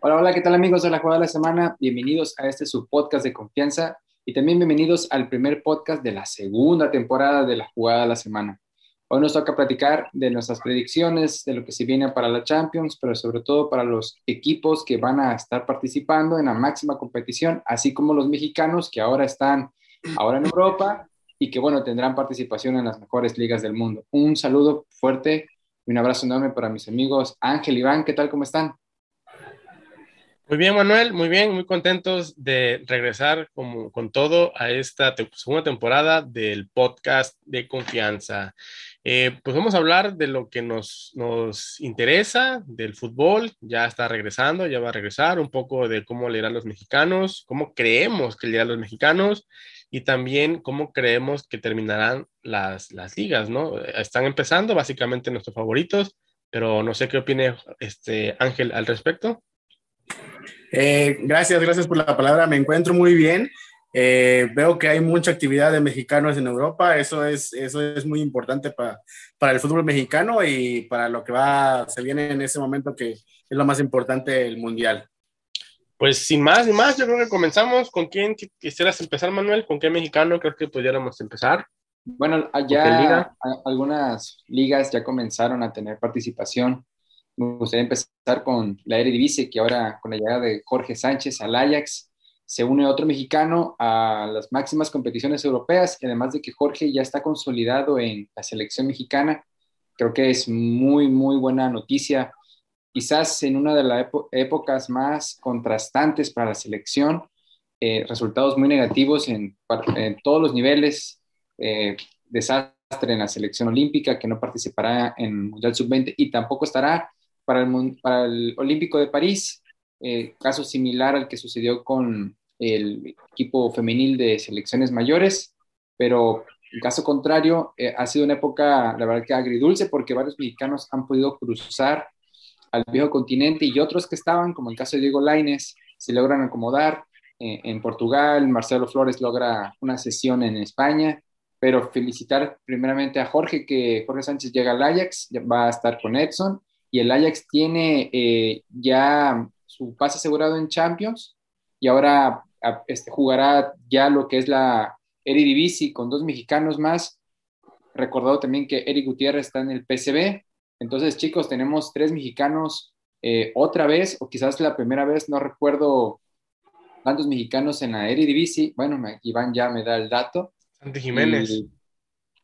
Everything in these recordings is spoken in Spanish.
Hola, hola, ¿qué tal amigos de la Jugada de la Semana? Bienvenidos a este su podcast de confianza y también bienvenidos al primer podcast de la segunda temporada de la Jugada de la Semana. Hoy nos toca platicar de nuestras predicciones, de lo que se viene para la Champions, pero sobre todo para los equipos que van a estar participando en la máxima competición, así como los mexicanos que ahora están ahora en Europa y que, bueno, tendrán participación en las mejores ligas del mundo. Un saludo fuerte y un abrazo enorme para mis amigos Ángel y Iván. ¿Qué tal? ¿Cómo están? Muy bien, Manuel, muy bien, muy contentos de regresar como, con todo a esta segunda temporada del podcast de confianza. Eh, pues vamos a hablar de lo que nos, nos interesa, del fútbol, ya está regresando, ya va a regresar, un poco de cómo le irán los mexicanos, cómo creemos que le irán los mexicanos y también cómo creemos que terminarán las, las ligas, ¿no? Están empezando básicamente nuestros favoritos, pero no sé qué opine este Ángel al respecto. Eh, gracias, gracias por la palabra. Me encuentro muy bien. Eh, veo que hay mucha actividad de mexicanos en Europa. Eso es, eso es muy importante para, para el fútbol mexicano y para lo que va, se viene en ese momento que es lo más importante el mundial. Pues sin más ni más, yo creo que comenzamos. ¿Con quién quisieras empezar, Manuel? ¿Con qué mexicano creo que pudiéramos empezar? Bueno, allá algunas ligas ya comenzaron a tener participación me gustaría empezar con la Eredivisie, que ahora con la llegada de Jorge Sánchez al Ajax se une otro mexicano a las máximas competiciones europeas, y además de que Jorge ya está consolidado en la selección mexicana. Creo que es muy, muy buena noticia. Quizás en una de las épocas más contrastantes para la selección, eh, resultados muy negativos en, todos los niveles, eh, desastre en la selección olímpica, que no participará en Mundial Sub-20 y tampoco estará para el, para el Olímpico de París, eh, caso similar al que sucedió con el equipo femenil de selecciones mayores, pero en caso contrario, eh, ha sido una época, la verdad que agridulce, porque varios mexicanos han podido cruzar al viejo continente y otros que estaban, como el caso de Diego Laines, se logran acomodar eh, en Portugal, Marcelo Flores logra una sesión en España, pero felicitar primeramente a Jorge, que Jorge Sánchez llega al Ajax, va a estar con Edson, y el Ajax tiene eh, ya su pase asegurado en Champions y ahora este, jugará ya lo que es la Eredivisie con dos mexicanos más. Recordado también que Eric Gutiérrez está en el PCB. Entonces, chicos, tenemos tres mexicanos eh, otra vez, o quizás la primera vez, no recuerdo cuántos mexicanos en la Eredivisie. Bueno, Iván ya me da el dato. Santi Jiménez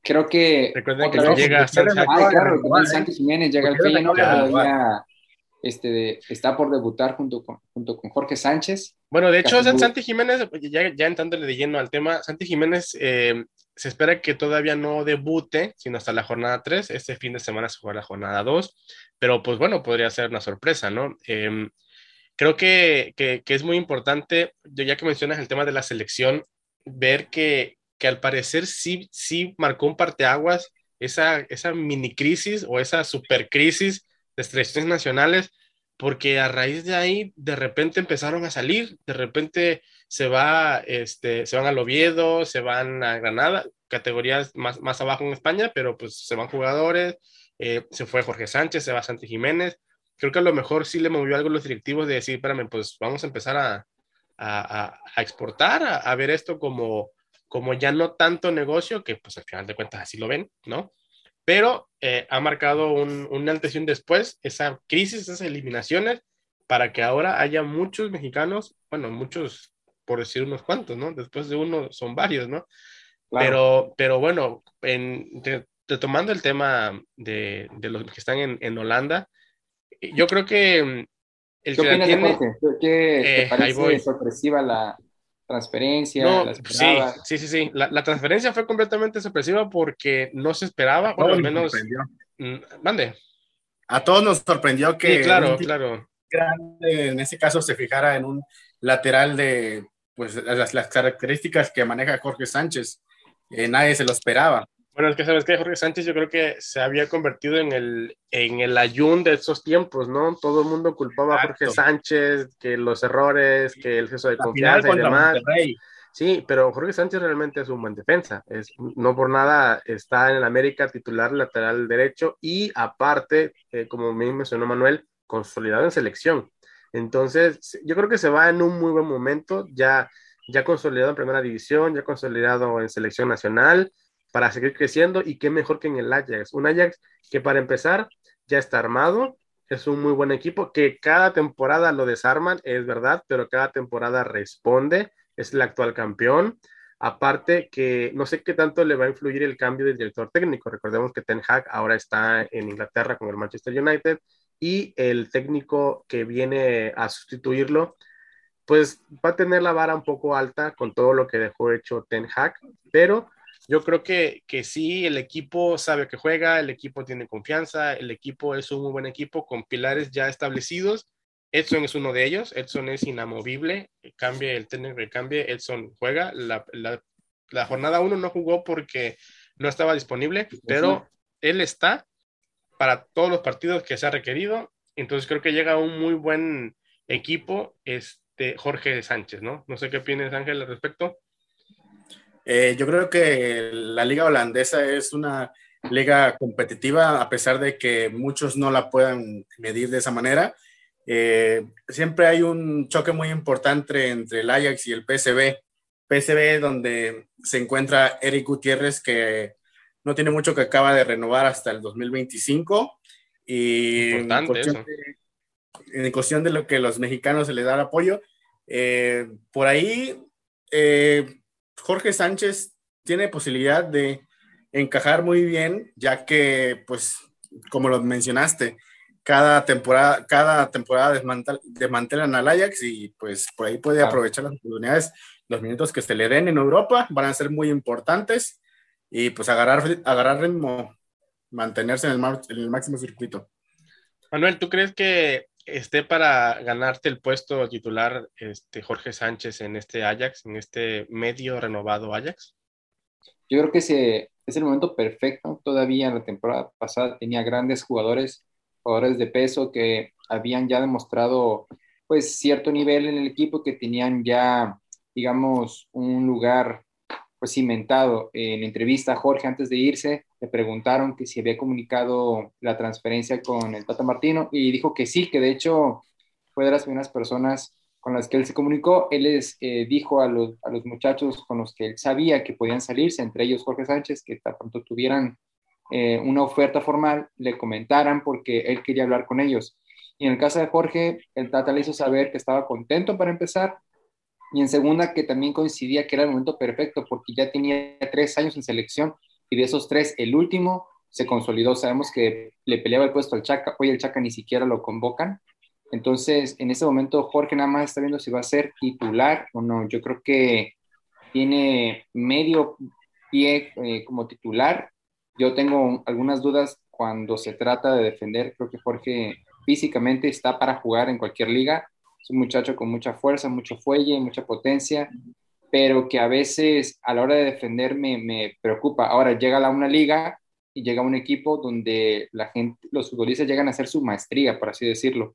creo que. Recuerden que no llega Santi Ah, claro, Santi Jiménez llega al Feyenoord, todavía este, está por debutar junto con, junto con Jorge Sánchez. Bueno, de hecho, Santi Jiménez, ya, ya entrándole de lleno al tema, Santi Jiménez eh, se espera que todavía no debute, sino hasta la jornada 3. Este fin de semana se juega la jornada 2, pero pues bueno, podría ser una sorpresa, ¿no? Em, creo que, que, que, es muy importante, ya que mencionas el tema de la selección, ver que, que al parecer sí, sí marcó un parteaguas esa, esa mini crisis o esa super crisis de selecciones nacionales, porque a raíz de ahí de repente empezaron a salir, de repente se, va, este, se van al Oviedo, se van a Granada, categorías más, más abajo en España, pero pues se van jugadores, eh, se fue Jorge Sánchez, se va Santi Jiménez. Creo que a lo mejor sí le movió algo los directivos de decir, espérame, pues vamos a empezar a, a, a exportar, a, ver esto como, como ya no tanto negocio, que pues al final de cuentas así lo ven, ¿no? Pero eh, ha marcado un, un antes y un después, esa crisis, esas eliminaciones, para que ahora haya muchos mexicanos, bueno, muchos, por decir unos cuantos, ¿no? Después de uno son varios, ¿no? Pero, pero bueno, en, retomando el tema de, de, los que están en, en Holanda, yo creo que... Mm, el ¿Qué que opinas tiene, de Jorge? ¿Qué, te eh, parece sorpresiva la, transferencia. No, sí, sí, sí, sí. La, transferencia fue completamente sorpresiva porque no se esperaba, o al menos. Mm, mande. A todos nos sorprendió que. Sí, claro, claro. en ese caso se fijara en un lateral de pues las, las características que maneja Jorge Sánchez. Eh, nadie se lo esperaba. Bueno, es que sabes que Jorge Sánchez yo creo que se había convertido en el, en el ayun de esos tiempos, ¿no? Todo el mundo culpaba a Jorge Sánchez, que los errores, que el exceso de confianza y demás. Sí, pero Jorge Sánchez realmente es un buen defensa. Es, no por nada está en el América titular lateral derecho y aparte, eh, como me mencionó Manuel, consolidado en selección. Entonces, yo creo que se va en un muy buen momento, ya, ya consolidado en primera división, ya consolidado en selección nacional, para seguir creciendo y qué mejor que en el Ajax. Un Ajax que para empezar ya está armado, es un muy buen equipo, que cada temporada lo desarman, es verdad, pero cada temporada responde, es el actual campeón. Aparte que no sé qué tanto le va a influir el cambio del director técnico. Recordemos que Ten Hag ahora está en Inglaterra con el Manchester United y el técnico que viene a sustituirlo, pues va a tener la vara un poco alta con todo lo que dejó hecho Ten Hag, pero yo creo que, que sí, el equipo sabe que juega, el equipo tiene confianza, el equipo es un muy buen equipo con pilares ya establecidos. Edson es uno de ellos, Edson es inamovible, cambie el técnico que cambie, Edson juega. La, la, la jornada 1 no jugó porque no estaba disponible, pero él está para todos los partidos que se ha requerido. Entonces creo que llega un muy buen equipo, este Jorge Sánchez, ¿no? No sé qué opinas, Ángel, al respecto. Eh, yo creo que la liga holandesa es una liga competitiva, a pesar de que muchos no la puedan medir de esa manera. Eh, siempre hay un choque muy importante entre el Ajax y el PSV. PSV donde se encuentra Eric Gutiérrez, que no tiene mucho que acaba de renovar hasta el 2025. Y en cuestión, de, en cuestión, de, lo que los mexicanos se les da el apoyo, eh, por ahí Jorge Sánchez tiene posibilidad de encajar muy bien, ya que, pues, como lo mencionaste, cada temporada, cada temporada desmantelan al Ajax y pues por ahí puede aprovechar las oportunidades, los minutos que se le den en Europa van a ser muy importantes y pues agarrar, agarrar ritmo, mantenerse en el, en el máximo circuito. Manuel, ¿tú crees que esté para ganarte el puesto titular este Jorge Sánchez en este Ajax, en este medio renovado Ajax? Yo creo que ese es el momento perfecto. Todavía en la temporada pasada tenía grandes jugadores, jugadores de peso que habían ya demostrado pues cierto nivel en el equipo, que tenían ya, digamos, un lugar pues cimentado. En entrevista a Jorge antes de irse, le preguntaron que si había comunicado la transferencia con el Tata Martino y dijo que sí, que de hecho fue de las primeras personas con las que él se comunicó. Él les eh, dijo a los, a los muchachos con los que él sabía que podían salirse, entre ellos Jorge Sánchez, que tan pronto tuvieran eh, una oferta formal, le comentaran porque él quería hablar con ellos. Y en el caso de Jorge, el Tata le hizo saber que estaba contento para empezar, y en segunda que también coincidía que era el momento perfecto porque ya tenía tres años en selección y de esos tres el último se consolidó. Sabemos que le peleaba el puesto al Chaca, hoy el Chaca ni siquiera lo convocan. Entonces, en ese momento Jorge nada más está viendo si va a ser titular o no. Yo creo que tiene medio pie eh, como titular. Yo tengo algunas dudas cuando se trata de defender. Creo que Jorge físicamente está para jugar en cualquier liga es un muchacho con mucha fuerza, mucho fuelle, mucha potencia, pero que a veces a la hora de defender me, preocupa. Ahora llega a una liga y llega un equipo donde la gente, los futbolistas llegan a hacer su maestría, por así decirlo.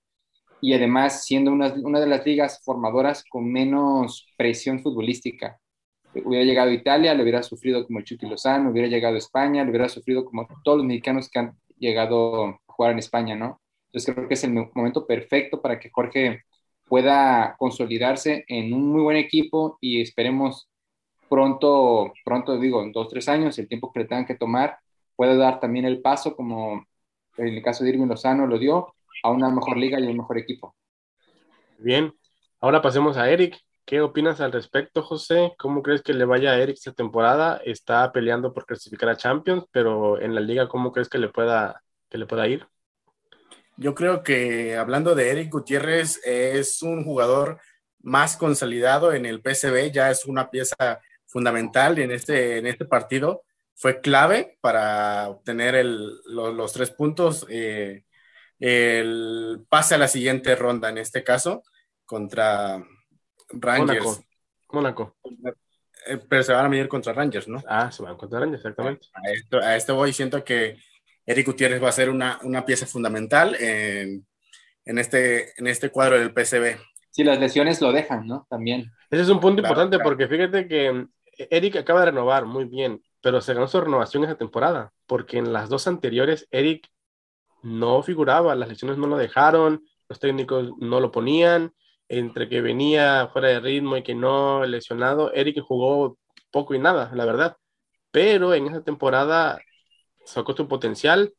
Y además siendo una, una de las ligas formadoras con menos presión futbolística. Hubiera llegado a Italia, lo hubiera sufrido como el Chucky Lozano, hubiera llegado a España, lo hubiera sufrido como todos los mexicanos que han llegado a jugar en España, ¿no? Entonces creo que es el momento perfecto para que Jorge pueda consolidarse en un muy buen equipo y esperemos pronto, pronto digo, en dos, tres años, el tiempo que le tengan que tomar, pueda dar también el paso, como en el caso de Irving Lozano lo dio, a una mejor liga y un mejor equipo. Bien, ahora pasemos a Eric. ¿Qué opinas al respecto, José? ¿Cómo crees que le vaya a Eric esta temporada? Está peleando por clasificar a Champions, pero en la liga, ¿cómo crees que le pueda, que le pueda ir? Yo creo que hablando de Eric Gutiérrez, es un jugador más consolidado en el PSV, ya es una pieza fundamental en este, en este partido. Fue clave para obtener los, tres puntos, eh, el pase a la siguiente ronda en este caso contra Rangers. Mónaco. Eh, pero se van a medir contra Rangers, ¿no? Ah, se van contra Rangers, exactamente. A esto, a esto voy, siento que Eric Gutiérrez va a ser una, una pieza fundamental en, en, este, en este cuadro del PCB. Sí, las lesiones lo dejan, ¿no? También. Ese es un punto importante porque fíjate que Eric acaba de renovar muy bien, pero se ganó su renovación esa temporada, porque en las dos anteriores Eric no figuraba, las lesiones no lo dejaron, los técnicos no lo ponían, entre que venía fuera de ritmo y que no lesionado, Eric jugó poco y nada, la verdad. Pero en esa temporada sacó su potencial,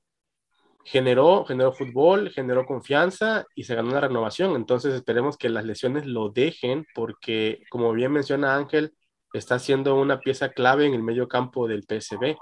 generó, generó fútbol, generó confianza y se ganó una renovación. Entonces esperemos que las lesiones lo dejen porque, como bien menciona Ángel, está siendo una pieza clave en el medio campo del PSB.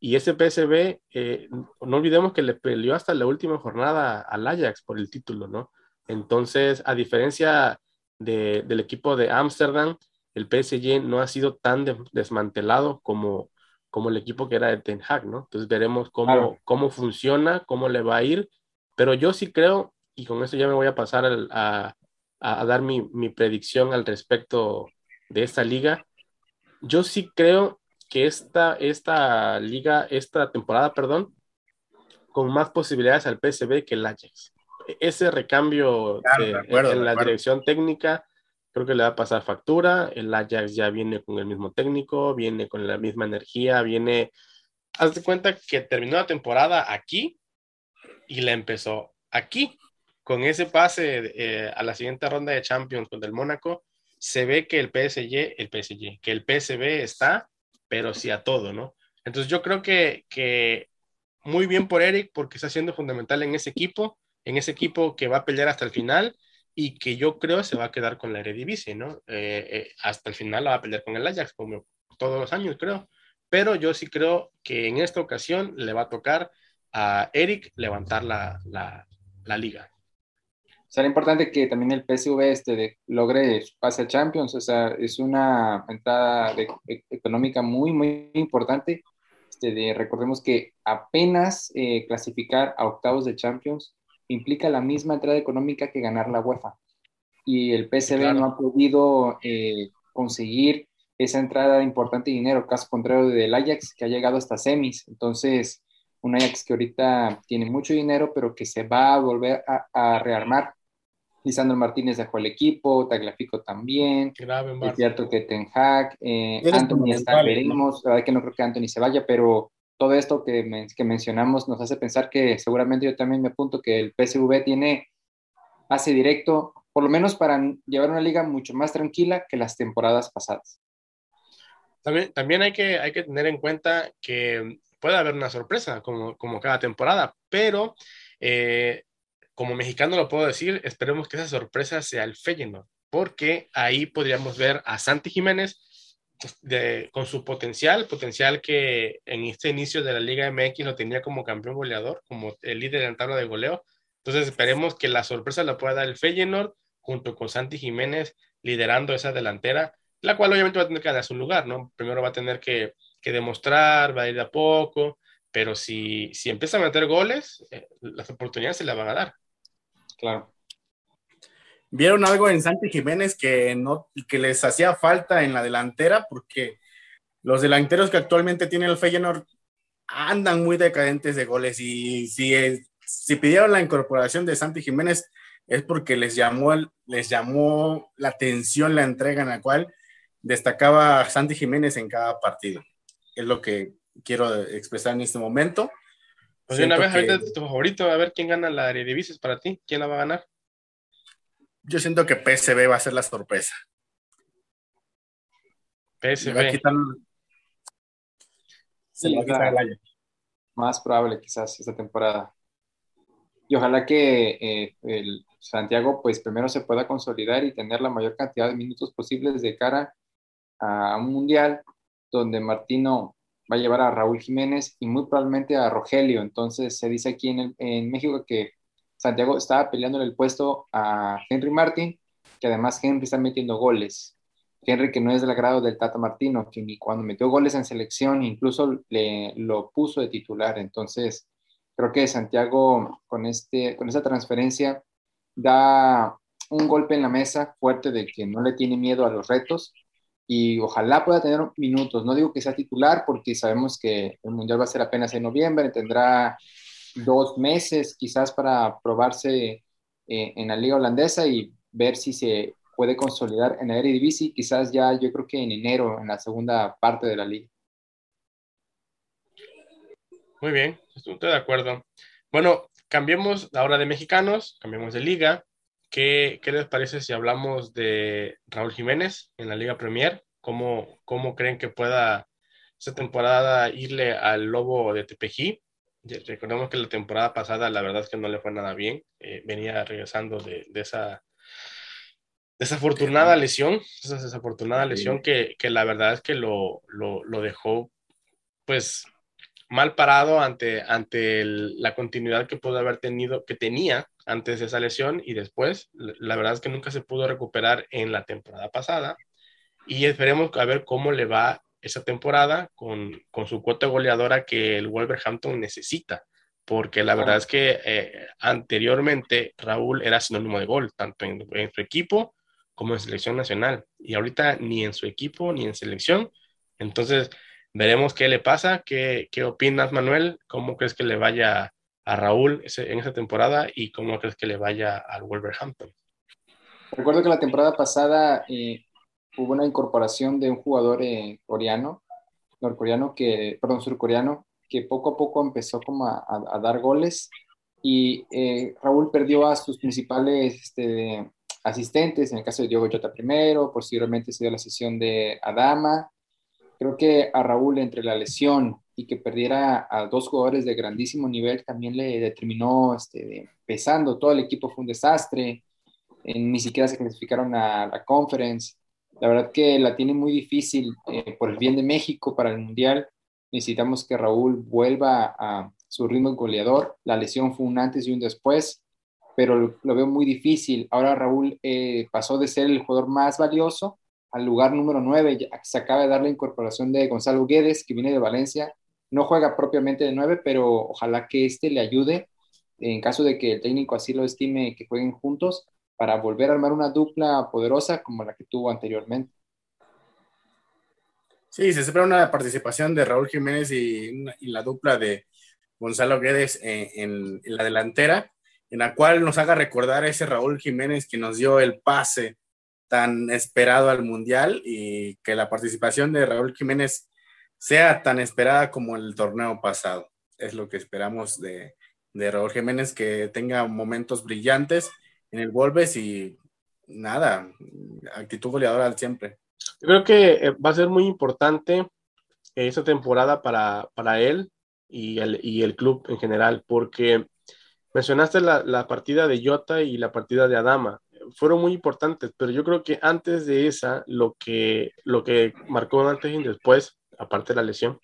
Y ese PSB, eh, no olvidemos que le peleó hasta la última jornada al Ajax por el título, ¿no? Entonces, a diferencia del equipo de Ámsterdam, el PSG no ha sido tan desmantelado como, como el equipo que era de Ten Hag, ¿no? Entonces veremos cómo, cómo funciona, cómo le va a ir, pero yo sí creo, y con eso ya me voy a pasar a, a, dar mi, mi, predicción al respecto de esta liga, yo sí creo que esta, esta liga, esta temporada, perdón, con más posibilidades al PSV que el Ajax. E-, ese recambio en la dirección técnica creo que le va a pasar factura. El Ajax ya viene con el mismo técnico, viene con la misma energía, viene. Haz de cuenta que terminó la temporada aquí y la empezó aquí. Con ese pase eh, a la siguiente ronda de Champions con el Mónaco, se ve que el PSG, el PSG, que el PSB está, pero sí a todo, ¿no? Entonces yo creo que, que muy bien por Eric porque está siendo fundamental en ese equipo, en ese equipo que va a pelear hasta el final y que yo creo se va a quedar con la Eredivisie, ¿no? Eh, eh, hasta el final la va a pelear con el Ajax, como todos los años, creo. Pero yo sí creo que en esta ocasión le va a tocar a Eric levantar la, la, la liga. Será importante que también el PSV este logre pase a Champions, o sea, es una entrada de, e, económica muy, muy importante. Este, de, recordemos que apenas eh, clasificar a octavos de Champions implica la misma entrada económica que ganar la UEFA. Y el PSV no ha podido eh, conseguir esa entrada de importante dinero, caso contrario del Ajax, que ha llegado hasta semis. Entonces, un Ajax que ahorita tiene mucho dinero, pero que se va a volver a, rearmar. Lisandro Martínez dejó el equipo, Tagliafico también. es cierto que Ten Hag, eh, Anthony está, veremos. La verdad que no creo que Anthony se vaya, pero todo esto que, mencionamos nos hace pensar que seguramente yo también me apunto que el PSV tiene pase directo, por lo menos para llevar una liga mucho más tranquila que las temporadas pasadas. También, hay, que, tener en cuenta que puede haber una sorpresa como, como cada temporada, pero eh, como mexicano lo puedo decir, esperemos que esa sorpresa sea el Feyenoord, porque ahí podríamos ver a Santi Jiménez de, con su potencial, potencial que en este inicio de la Liga MX lo tenía como campeón goleador, como el líder en tabla de goleo. Entonces esperemos que la sorpresa la pueda dar el Feyenoord junto con Santi Jiménez liderando esa delantera, la cual obviamente va a tener que darse un lugar, ¿no? Primero va a tener que, que demostrar, va a ir de a poco, pero si, si empieza a meter goles, eh, las oportunidades se le van a dar. Claro vieron algo en Santi Jiménez que, no, que les hacía falta en la delantera, porque los delanteros que actualmente tiene el Feyenoord andan muy decadentes de goles y si, si pidieron la incorporación de Santi Jiménez es porque les llamó, les llamó la atención la entrega en la cual destacaba Santi Jiménez en cada partido. Es lo que quiero expresar en este momento. Pues una vez, ahorita tu favorito, a ver quién gana la Eredivisie para ti, quién la va a ganar. Yo siento que PSV va a ser la sorpresa. PSV. Se va a quitar el Más probable quizás esta temporada. Y ojalá que eh, el Santiago pues primero se pueda consolidar y tener la mayor cantidad de minutos posibles de cara a un mundial donde Martino va a llevar a Raúl Jiménez y muy probablemente a Rogelio. Entonces se dice aquí en, en México que Santiago estaba peleando el puesto a Henry Martin, que además Henry está metiendo goles. Henry que no es del agrado del Tata Martino, que ni cuando metió goles en selección incluso le, lo puso de titular. Entonces, creo que Santiago con, este, con esta transferencia da un golpe en la mesa fuerte de que no le tiene miedo a los retos y ojalá pueda tener minutos. No digo que sea titular porque sabemos que el Mundial va a ser apenas en noviembre, tendrá dos meses quizás para probarse eh, en la liga holandesa y ver si se puede consolidar en la Eredivisie, quizás ya yo creo que en enero, en la segunda parte de la liga. Muy bien, estoy de acuerdo. Bueno, cambiemos ahora de mexicanos, cambiemos de liga. ¿qué, ¿qué, les parece si hablamos de Raúl Jiménez en la Liga Premier? ¿Cómo, cómo creen que pueda esta temporada irle al Lobo de Tepejí? Recordemos que la temporada pasada la verdad es que no le fue nada bien. Eh, venía regresando de, de, esa desafortunada lesión, esa desafortunada lesión que, que la verdad es que lo, lo, lo dejó pues mal parado ante, ante la continuidad que pudo haber tenido, que tenía antes de esa lesión y después. La verdad es que nunca se pudo recuperar en la temporada pasada y esperemos a ver cómo le va esa temporada con, con su cuota goleadora que el Wolverhampton necesita, porque la verdad es que eh, anteriormente Raúl era sinónimo de gol, tanto en, en su equipo como en selección nacional, y ahorita ni en su equipo ni en selección. Entonces, veremos qué le pasa, qué, qué opinas, Manuel, cómo crees que le vaya a Raúl en esa temporada y cómo crees que le vaya al Wolverhampton. Recuerdo que la temporada pasada eh, hubo una incorporación de un jugador eh, coreano, norcoreano, que, perdón, surcoreano, que poco a poco empezó como a, a, dar goles y eh, Raúl perdió a sus principales este, asistentes, en el caso de Diogo Jota primero, posteriormente se dio la sesión de Adama, creo que a Raúl entre la lesión y que perdiera a dos jugadores de grandísimo nivel también le determinó este, pesando, todo el equipo fue un desastre, ni siquiera se clasificaron a la conference, la verdad que la tiene muy difícil eh, por el bien de México para el Mundial. Necesitamos que Raúl vuelva a su ritmo goleador. La lesión fue un antes y un después, pero lo, veo muy difícil. Ahora Raúl eh, pasó de ser el jugador más valioso al lugar número 9. Se acaba de dar la incorporación de Gonzalo Guedes, que viene de Valencia. No juega propiamente de 9, pero ojalá que este le ayude en caso de que el técnico así lo estime que jueguen juntos para volver a armar una dupla poderosa como la que tuvo anteriormente. Sí, se espera una participación de Raúl Jiménez y, la dupla de Gonzalo Guedes en, la delantera, en la cual nos haga recordar ese Raúl Jiménez que nos dio el pase tan esperado al Mundial y que la participación de Raúl Jiménez sea tan esperada como el torneo pasado. Es lo que esperamos de, de Raúl Jiménez, que tenga momentos brillantes en el Wolves y nada, actitud goleadora siempre. Yo creo que eh, va a ser muy importante esta temporada para, para él y el, y el, club en general, porque mencionaste la, la, partida de Jota y la partida de Adama, fueron muy importantes, pero yo creo que antes de esa, lo que, lo que marcó antes y después, aparte de la lesión,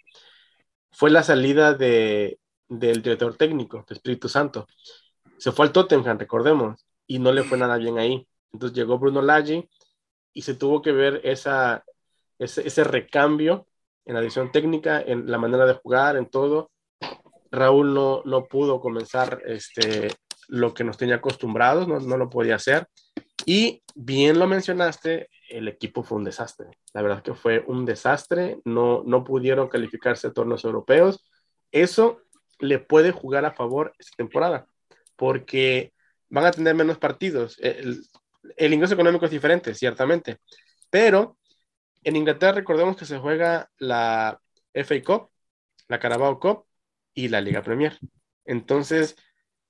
fue la salida de, del director técnico, de Espíritu Santo. Se fue al Tottenham, recordemos, y no le fue nada bien ahí. Entonces llegó Bruno Laggi y se tuvo que ver esa, ese, ese recambio en la edición técnica, en la manera de jugar, en todo. Raúl no, no pudo comenzar este, lo que nos tenía acostumbrados, no, no, lo podía hacer. Y bien lo mencionaste, el equipo fue un desastre. La verdad que fue un desastre, no, no pudieron calificarse a torneos europeos. Eso le puede jugar a favor esta temporada, porque van a tener menos partidos. El, ingreso económico es diferente, ciertamente, pero en Inglaterra recordemos que se juega la FA Cup, la Carabao Cup y la Liga Premier. Entonces,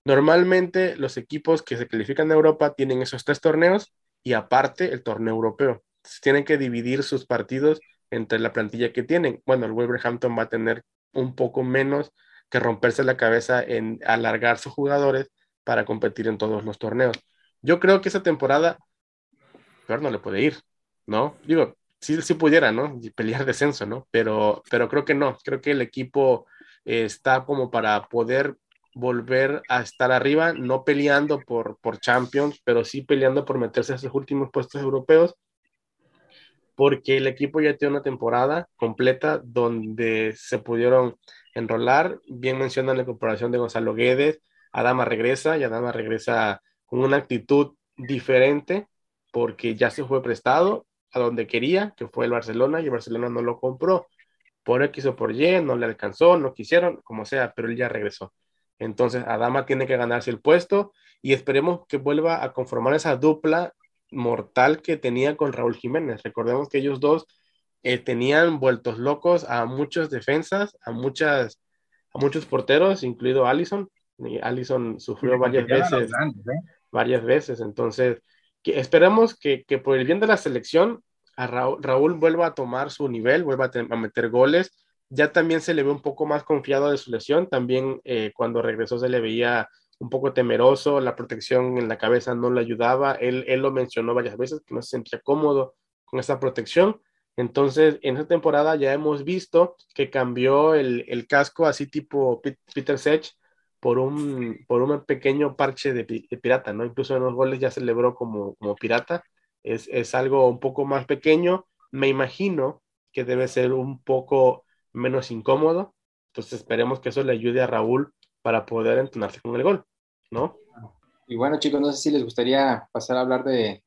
normalmente los equipos que se califican de Europa tienen esos tres torneos y aparte el torneo europeo. tienen que dividir sus partidos entre la plantilla que tienen. Bueno, el Wolverhampton va a tener un poco menos que romperse la cabeza en alargar sus jugadores para competir en todos los torneos. Yo creo que esa temporada, peor no le puede ir, ¿no? Digo, sí, sí pudiera, ¿no? pelear descenso, ¿no? Pero, pero creo que no, creo que el equipo eh, está como para poder volver a estar arriba, no peleando por, por Champions, pero sí peleando por meterse a esos últimos puestos europeos, porque el equipo ya tiene una temporada completa donde se pudieron enrolar. Bien mencionan la incorporación de Gonzalo Guedes, Adama regresa y Adama regresa con una actitud diferente porque ya se fue prestado a donde quería, que fue el Barcelona, y el Barcelona no lo compró. Por X o por Y, no le alcanzó, no quisieron, como sea, pero él ya regresó. Entonces, Adama tiene que ganarse el puesto y esperemos que vuelva a conformar esa dupla mortal que tenía con Raúl Jiménez. Recordemos que ellos dos eh, tenían vueltos locos a muchas defensas, a, muchas, a muchos porteros, incluido Allison, Allison sufrió varias veces, ¿eh? varias veces. Entonces, que esperemos que, que, por el bien de la selección, a Raúl, vuelva a tomar su nivel, vuelva a, meter goles. Ya también se le ve un poco más confiado de su lesión. También eh, cuando regresó se le veía un poco temeroso, la protección en la cabeza no le ayudaba. Él, él lo mencionó varias veces, que no se sentía cómodo con esa protección. Entonces, en esta temporada ya hemos visto que cambió el, el casco así tipo Peter Sech por un, por un pequeño parche de, pirata, ¿no? Incluso en los goles ya celebró como, como pirata. Es, es, algo un poco más pequeño. Me imagino que debe ser un poco menos incómodo. Entonces esperemos que eso le ayude a Raúl para poder entrenarse con el gol, ¿no? Y bueno, chicos, no sé si les gustaría pasar a hablar de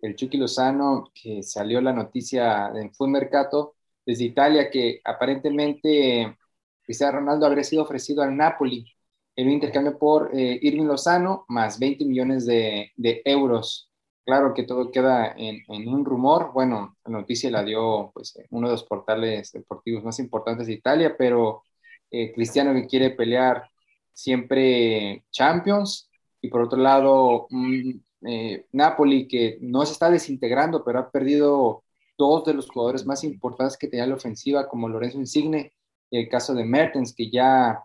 el Chucky Lozano, que salió la noticia en Food Mercato desde Italia, que aparentemente Cristiano Ronaldo habría sido ofrecido al Napoli en un intercambio por eh, Irving Lozano, más 20 millones de, euros. Claro que todo queda en, un rumor. Bueno, la noticia la dio pues, uno de los portales deportivos más importantes de Italia, pero eh, Cristiano que quiere pelear siempre Champions y por otro lado eh, Napoli que no se está desintegrando, pero ha perdido dos de los jugadores más importantes que tenía la ofensiva, como Lorenzo Insigne, y el caso de Mertens, que ya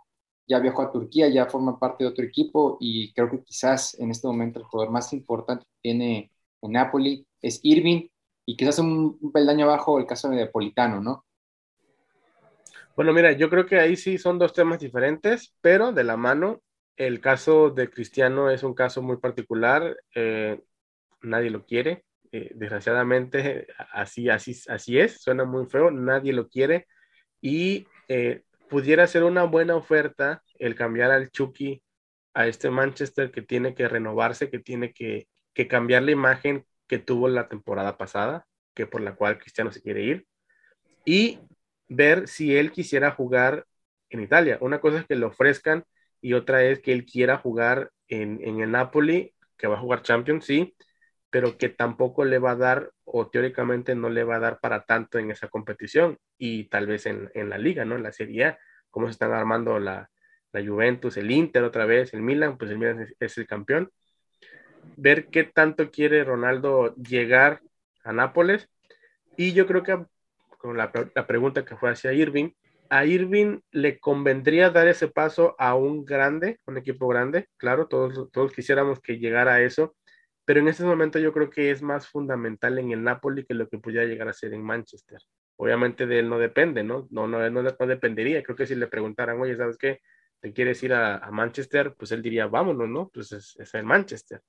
ya viajó a Turquía, ya forma parte de otro equipo y creo que quizás en este momento el jugador más importante tiene en Napoli es Irving y quizás un, un peldaño abajo el caso de Napolitano, ¿no? Bueno, mira, yo creo que ahí sí son dos temas diferentes, pero de la mano, el caso de Cristiano es un caso muy particular, eh, nadie lo quiere, eh, desgraciadamente así, así, así es, suena muy feo, nadie lo quiere y eh, pudiera ser una buena oferta el cambiar al Chucky a este Manchester que tiene que renovarse, que tiene que, cambiar la imagen que tuvo la temporada pasada, que por la cual Cristiano se quiere ir, y ver si él quisiera jugar en Italia. Una cosa es que le ofrezcan y otra es que él quiera jugar en, en el Napoli, que va a jugar Champions, sí, pero que tampoco le va a dar o teóricamente no le va a dar para tanto en esa competición y tal vez en, la liga, ¿no? En la Serie A, cómo se están armando la, Juventus, el Inter otra vez, el Milan, pues el Milan es, el campeón. Ver qué tanto quiere Ronaldo llegar a Nápoles y yo creo que con la, pregunta que fue hacia Irving, a Irving le convendría dar ese paso a un grande, un equipo grande, claro, todos, todos quisiéramos que llegara a eso, pero en este momento yo creo que es más fundamental en el Napoli que lo que pudiera llegar a ser en Manchester. Obviamente de él no depende, ¿no? No, no, no, no dependería. Creo que si le preguntaran, oye, ¿sabes qué? ¿Te quieres ir a, Manchester? Pues él diría, vámonos, ¿no? Pues es, es el Manchester.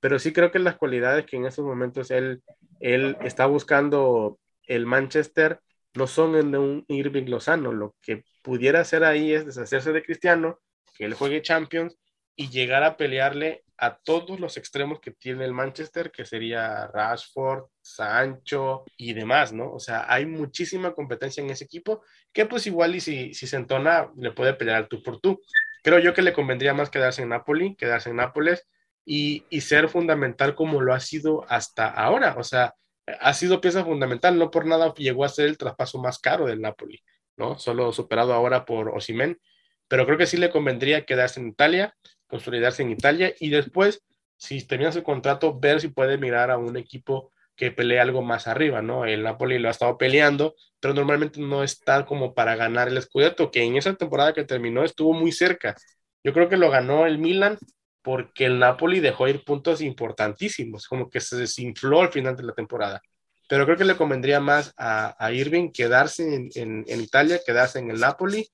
Pero sí creo que las cualidades que en estos momentos él, él está buscando el Manchester no son en un Irving Lozano. Lo que pudiera hacer ahí es deshacerse de Cristiano, que él juegue Champions y llegar a pelearle a todos los extremos que tiene el Manchester, que sería Rashford, Sancho y demás, ¿no? O sea, hay muchísima competencia en ese equipo que pues igual y si, si se entona le puede pelear tú por tú. Creo yo que le convendría más quedarse en Napoli, quedarse en Nápoles y, y ser fundamental como lo ha sido hasta ahora. O sea, ha sido pieza fundamental, no por nada llegó a ser el traspaso más caro del Napoli, ¿no? Solo superado ahora por Osimen, pero creo que sí le convendría quedarse en Italia, consolidarse en Italia y después, si termina su contrato, ver si puede mirar a un equipo que pelee algo más arriba, ¿no? El Napoli lo ha estado peleando, pero normalmente no está como para ganar el Scudetto, que en esa temporada que terminó estuvo muy cerca. Yo creo que lo ganó el Milan porque el Napoli dejó ir puntos importantísimos, como que se desinfló al final de la temporada. Pero creo que le convendría más a, Irving quedarse en, en, Italia, quedarse en el Napoli,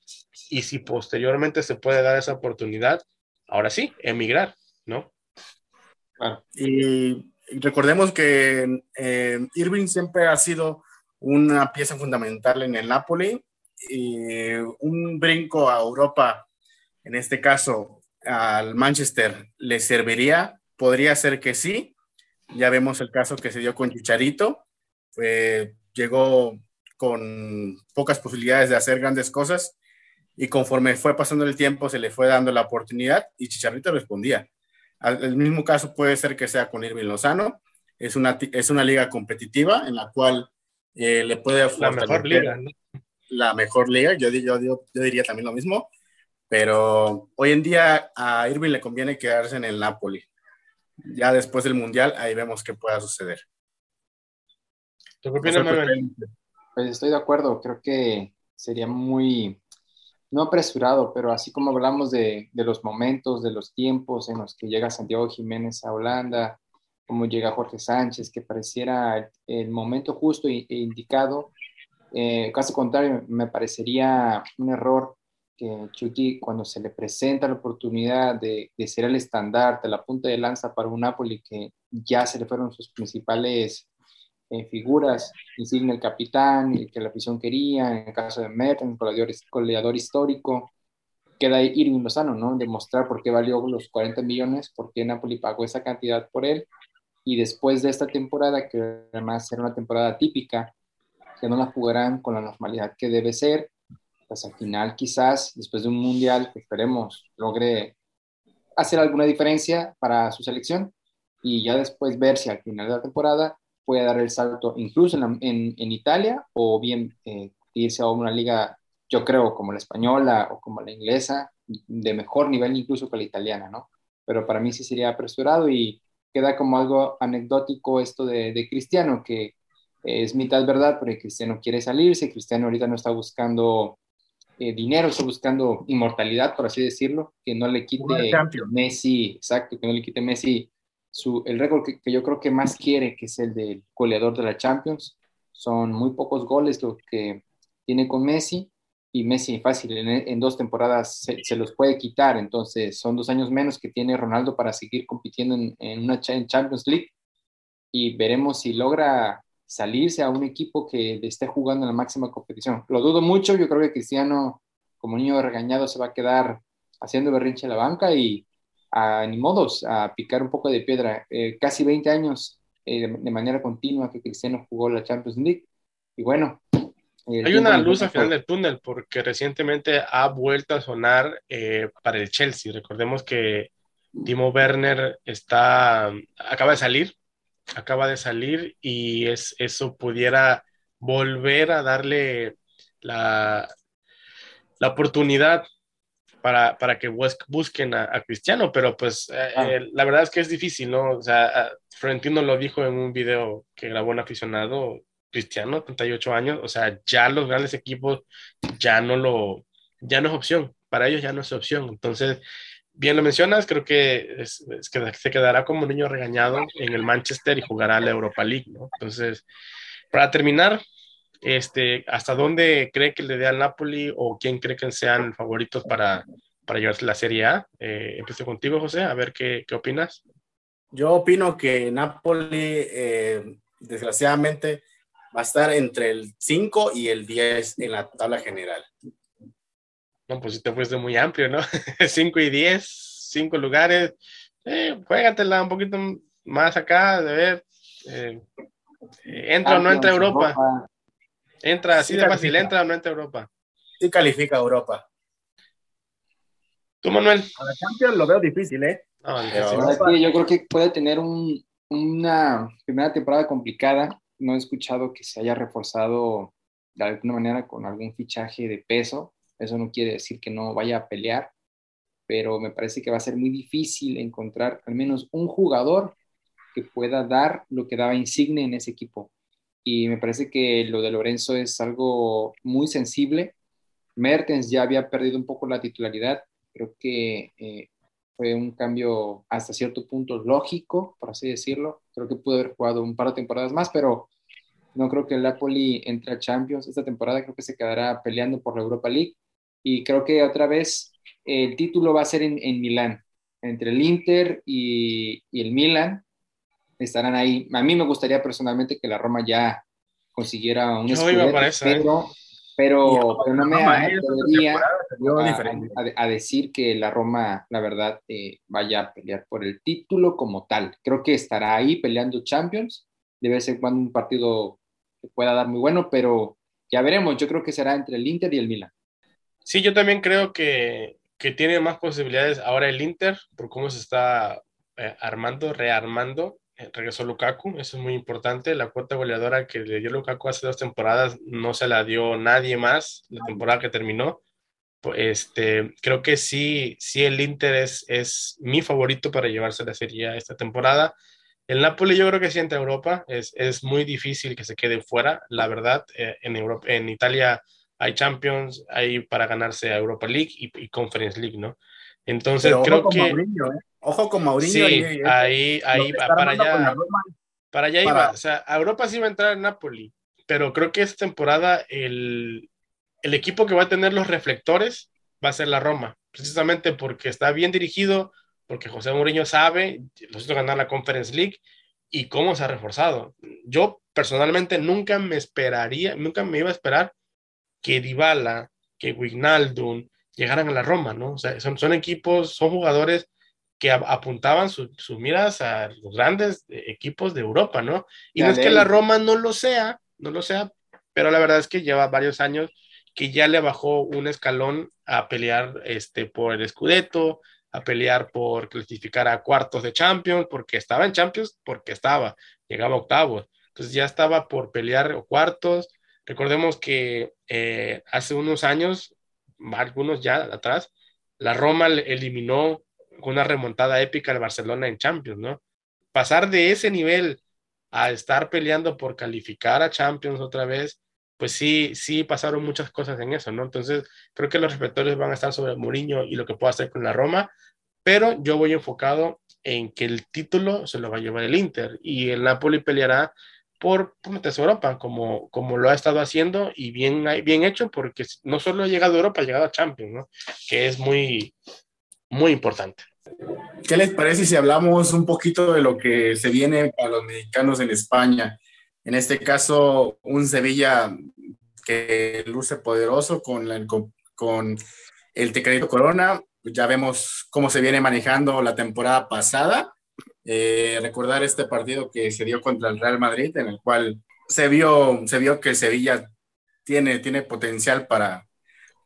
y si posteriormente se puede dar esa oportunidad, ahora sí, emigrar, ¿no? Y recordemos que eh, Irving siempre ha sido una pieza fundamental en el Napoli un brinco a Europa, en este caso al Manchester, ¿le serviría? Podría ser que sí. Ya vemos el caso que se dio con Chicharito. llegó con pocas posibilidades de hacer grandes cosas y conforme fue pasando el tiempo se le fue dando la oportunidad y Chicharito respondía. El mismo caso puede ser que sea con Irving Lozano. Es una, es una liga competitiva en la cual eh, le puede... La mejor liga, La mejor liga, yo, yo, yo, diría también lo mismo, pero hoy en día a Irving le conviene quedarse en el Napoli. ya después del Mundial, ahí vemos qué pueda suceder. qué opinas, Manuel? Pues estoy de acuerdo, creo que sería muy, no apresurado, pero así como hablamos de, los momentos, de los tiempos en los que llega Santiago Jiménez a Holanda, como llega Jorge Sánchez, que pareciera el, momento justo e, indicado. Eh, caso contrario, me parecería un error que Chucky, cuando se le presenta la oportunidad de, de ser el estandarte, la punta de lanza para un Napoli que ya se le fueron sus principales eh, figuras, insigne el capitán, el que la afición quería, en el caso de Mertens, goleador, goleador histórico, queda Irving Lozano, ¿no? Demostrar por qué valió los 40 millones, por qué Napoli pagó esa cantidad por él, y después de esta temporada, que además era una temporada típica, que no la jugarán con la normalidad que debe ser, pues al final quizás, después de un mundial que esperemos logre hacer alguna diferencia para su selección, y ya después ver si al final de la temporada puede dar el salto incluso en, en, Italia o bien eh, irse a una liga, yo creo, como la española o como la inglesa, de mejor nivel incluso que la italiana, ¿no? Pero para mí sí sería apresurado y queda como algo anecdótico esto de, de Cristiano, que es mitad verdad, porque Cristiano quiere salirse, Cristiano ahorita no está buscando eh, dinero, está buscando inmortalidad, por así decirlo, que no le quite Messi, exacto, que no le quite Messi el récord que, yo creo que más quiere, que es el del goleador de la Champions. Son muy pocos goles lo que tiene con Messi y Messi fácil, en, dos temporadas se, los puede quitar, entonces son dos años menos que tiene Ronaldo para seguir compitiendo en, una Champions League y veremos si logra salirse a un equipo que esté jugando en la máxima competición. Lo dudo mucho, yo creo que Cristiano como niño regañado se va a quedar haciendo berrinche en la banca y a, ni modos, a picar un poco de piedra. Eh, casi 20 años eh, de manera continua que Cristiano jugó la Champions League. Y bueno. Hay una luz al final del túnel porque recientemente ha vuelto a sonar eh, para el Chelsea. Recordemos que Timo Werner está, acaba de salir, acaba de salir y es, eso pudiera volver a darle la, la oportunidad para, para que busquen a, Cristiano, pero pues eh, ah. eh, la verdad es que es difícil, ¿no? O sea, Florentino lo dijo en un video que grabó un aficionado cristiano, 38 años, o sea, ya los grandes equipos ya no lo, ya no es opción, para ellos ya no es opción, entonces, bien lo mencionas, creo que, es, que se quedará como un niño regañado en el Manchester y jugará la Europa League, ¿no? Entonces, para terminar, este, ¿Hasta dónde cree que le dé al Napoli o quién cree que sean favoritos para, para llevarse la Serie A? Eh, empiezo contigo, José, a ver qué, qué opinas. Yo opino que Napoli, eh, desgraciadamente, va a estar entre el 5 y el 10 en la tabla general. No, pues si te fuiste muy amplio, ¿no? 5 y 10, 5 lugares. Eh, juégatela un poquito más acá, de ver. Eh, entra o no entra Europa. Entra así de fácil, entra o no entra Europa. Sí califica Europa. ¿Tú, Manuel? A la Champions lo veo difícil, ¿eh? yo creo que puede tener una primera temporada complicada. No he escuchado que se haya reforzado de alguna manera con algún fichaje de peso. Eso no quiere decir que no vaya a pelear, pero me parece que va a ser muy difícil encontrar al menos un jugador que pueda dar lo que daba Insigne en ese equipo y me parece que lo de Lorenzo es algo muy sensible. Mertens ya había perdido un poco la titularidad, creo que eh, fue un cambio hasta cierto punto lógico, por así decirlo. Creo que pudo haber jugado un par de temporadas más, pero no creo que el Napoli entre a Champions esta temporada, creo que se quedará peleando por la Europa League y creo que otra vez el título va a ser en, en Milán, entre el Inter y, y el Milan estarán ahí. A mí me gustaría personalmente que la Roma ya consiguiera un escudo, ¿eh? pero, pero, no me atrevería a, decir que la Roma, la verdad, eh, vaya a pelear por el título como tal. Creo que estará ahí peleando Champions. Debe ser cuando un partido que pueda dar muy bueno, pero ya veremos. Yo creo que será entre el Inter y el Milan. Sí, yo también creo que, que tiene más posibilidades ahora el Inter por cómo se está eh, armando, rearmando regresó Lukaku, eso es muy importante. La cuota goleadora que le dio Lukaku hace dos temporadas no se la dio nadie más la temporada que terminó. este, creo que sí, sí el Inter es, es mi favorito para llevarse la serie esta temporada. El Napoli yo creo que sí entra Europa, es, es muy difícil que se quede fuera, la verdad, eh, en, Europa, en Italia hay Champions, hay para ganarse a Europa League y, Conference League, ¿no? Entonces creo que... ¿eh? Ojo con. Sí, ahí, ahí, ahí para allá. Para allá iba. O sea, a Europa sí va a entrar Napoli, pero creo que esta temporada el, el equipo que va a tener los reflectores va a ser la Roma, precisamente porque está bien dirigido, porque José Mourinho sabe, los hizo ganar la Conference League y cómo se ha reforzado. Yo personalmente nunca me esperaría, nunca me iba a esperar que Dybala, que Wijnaldum llegaran a la Roma, ¿no? O sea, son, son equipos, son jugadores que apuntaban sus miras a los grandes equipos de Europa, ¿no? Y no es que la Roma no lo sea, no lo sea, pero la verdad es que lleva varios años que ya le bajó un escalón a pelear este, por el Scudetto, a pelear por clasificar a cuartos de Champions, porque estaba en Champions, porque estaba, llegaba a octavos. Entonces ya estaba por pelear cuartos. Recordemos que eh, hace unos años, algunos ya atrás, la Roma eliminó una remontada épica al Barcelona en Champions, ¿no? Pasar de ese nivel a estar peleando por calificar a Champions otra vez, pues sí, sí pasaron muchas cosas en eso, ¿no? Entonces, creo que los reflectores van a estar sobre Mourinho y lo que pueda hacer con la Roma, pero yo voy enfocado en que el título se lo va a llevar el Inter y el Napoli peleará por, a Europa, como, como lo ha estado haciendo y bien, bien hecho, porque no solo ha llegado a Europa, ha llegado a Champions, ¿no? Que es muy, muy importante. ¿Qué les parece si hablamos un poquito de lo que se viene para los mexicanos en España? En este caso, un Sevilla que luce poderoso con, con, el Tecadito Corona. Ya vemos cómo se viene manejando la temporada pasada. Eh, recordar este partido que se dio contra el Real Madrid, en el cual se vio, se vio que Sevilla tiene, tiene potencial para,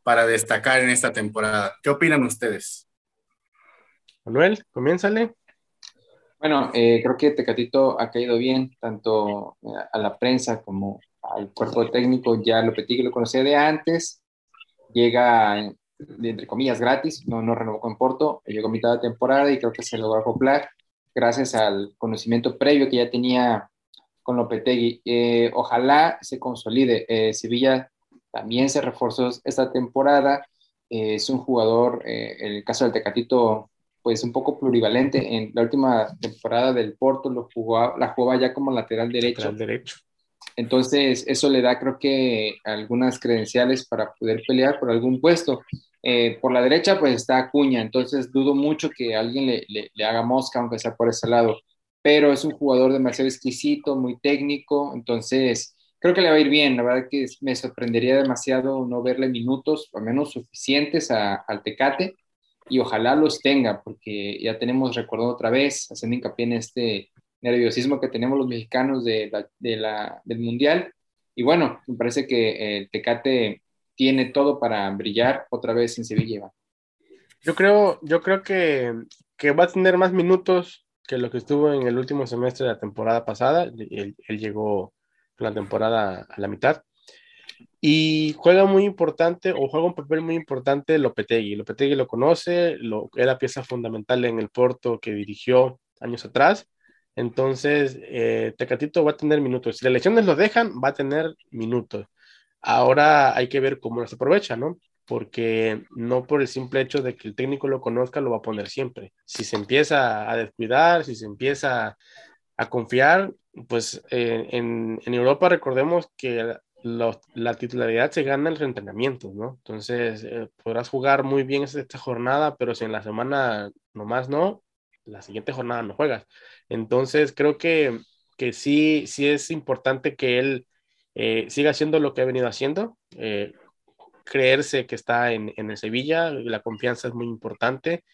para destacar en esta temporada. ¿Qué opinan ustedes? Manuel, comiénzale. Bueno, eh, creo que Tecatito ha caído bien, tanto eh, a la prensa como al cuerpo técnico. Ya Lopetegui lo conocía de antes, llega, entre comillas, gratis, no, no renovó con Porto, llegó a mitad de temporada y creo que se logró acoplar gracias al conocimiento previo que ya tenía con Lopetegui. Eh, ojalá se consolide. Sevilla también se reforzó esta temporada. es un jugador, en el caso del Tecatito, pues un poco plurivalente. En la última temporada del Porto lo jugó, la jugaba ya como lateral derecho. Lateral derecho. Entonces, eso le da, creo que, algunas credenciales para poder pelear por algún puesto. Eh, por la derecha, pues está Acuña, entonces dudo mucho que alguien le, haga mosca, aunque sea por ese lado. Pero es un jugador demasiado exquisito, muy técnico, entonces creo que le va a ir bien. La verdad que me sorprendería demasiado no verle minutos, al menos suficientes al Tecate y ojalá los tenga, porque ya tenemos recordado otra vez, haciendo hincapié en este nerviosismo que tenemos los mexicanos de del Mundial. Y bueno, me parece que el Tecate tiene todo para brillar otra vez en Sevilla. Yo creo, yo creo que, que va a tener más minutos que lo que estuvo en el último semestre de la temporada pasada. Él, él llegó la temporada a la mitad. Y juega muy importante, o juega un papel muy importante Lopetegui. Lopetegui lo conoce, lo, era pieza fundamental en el Porto que dirigió años atrás. Entonces, eh, Tecatito va a tener minutos. Si las elecciones lo dejan, va a tener minutos. Ahora hay que ver cómo los aprovecha, ¿no? Porque no por el simple hecho de que el técnico lo conozca, lo va a poner siempre. Si se empieza a descuidar, si se empieza a confiar, pues eh, en, Europa recordemos que la titularidad se gana en los entrenamientos, ¿no? Entonces, eh, podrás jugar muy bien esta jornada, pero si en la semana nomás no, la siguiente jornada no juegas. Entonces, creo que, que sí, sí es importante que él eh, siga haciendo lo que ha venido haciendo, eh, creerse que está en, en, el Sevilla, la confianza es muy importante.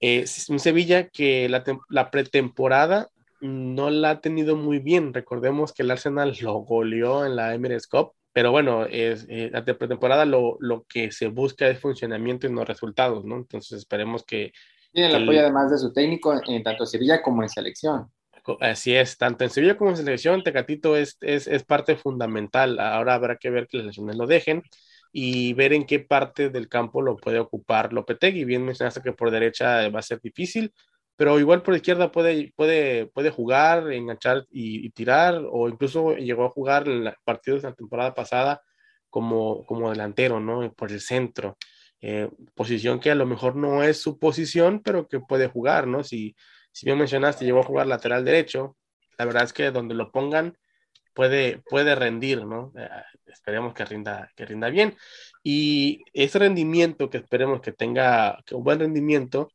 Es un Sevilla que la, la pretemporada no la ha tenido muy bien. Recordemos que el Arsenal lo goleó en la Emirates Cup, pero bueno, es, eh, la pretemporada lo, lo, que se busca es funcionamiento y no resultados, ¿no? Entonces esperemos que... Tiene el apoyo además de su técnico en tanto Sevilla como en selección. Así es, tanto en Sevilla como en selección, Tecatito es, es, es parte fundamental. Ahora habrá que ver que las lesiones lo dejen, y ver en qué parte del campo lo puede ocupar Lopetegui. Bien mencionaste que por derecha va a ser difícil, pero igual por izquierda puede, puede, puede jugar, enganchar y, tirar, o incluso llegó a jugar en partidos de la temporada pasada como, como delantero, ¿no? Por el centro. Eh, posición que a lo mejor no es su posición, pero que puede jugar, ¿no? Si, si bien mencionaste, llegó a jugar lateral derecho, la verdad es que donde lo pongan puede, puede rendir, ¿no? Eh, esperemos que rinda, que rinda bien. Y ese rendimiento que esperemos que tenga que un buen rendimiento,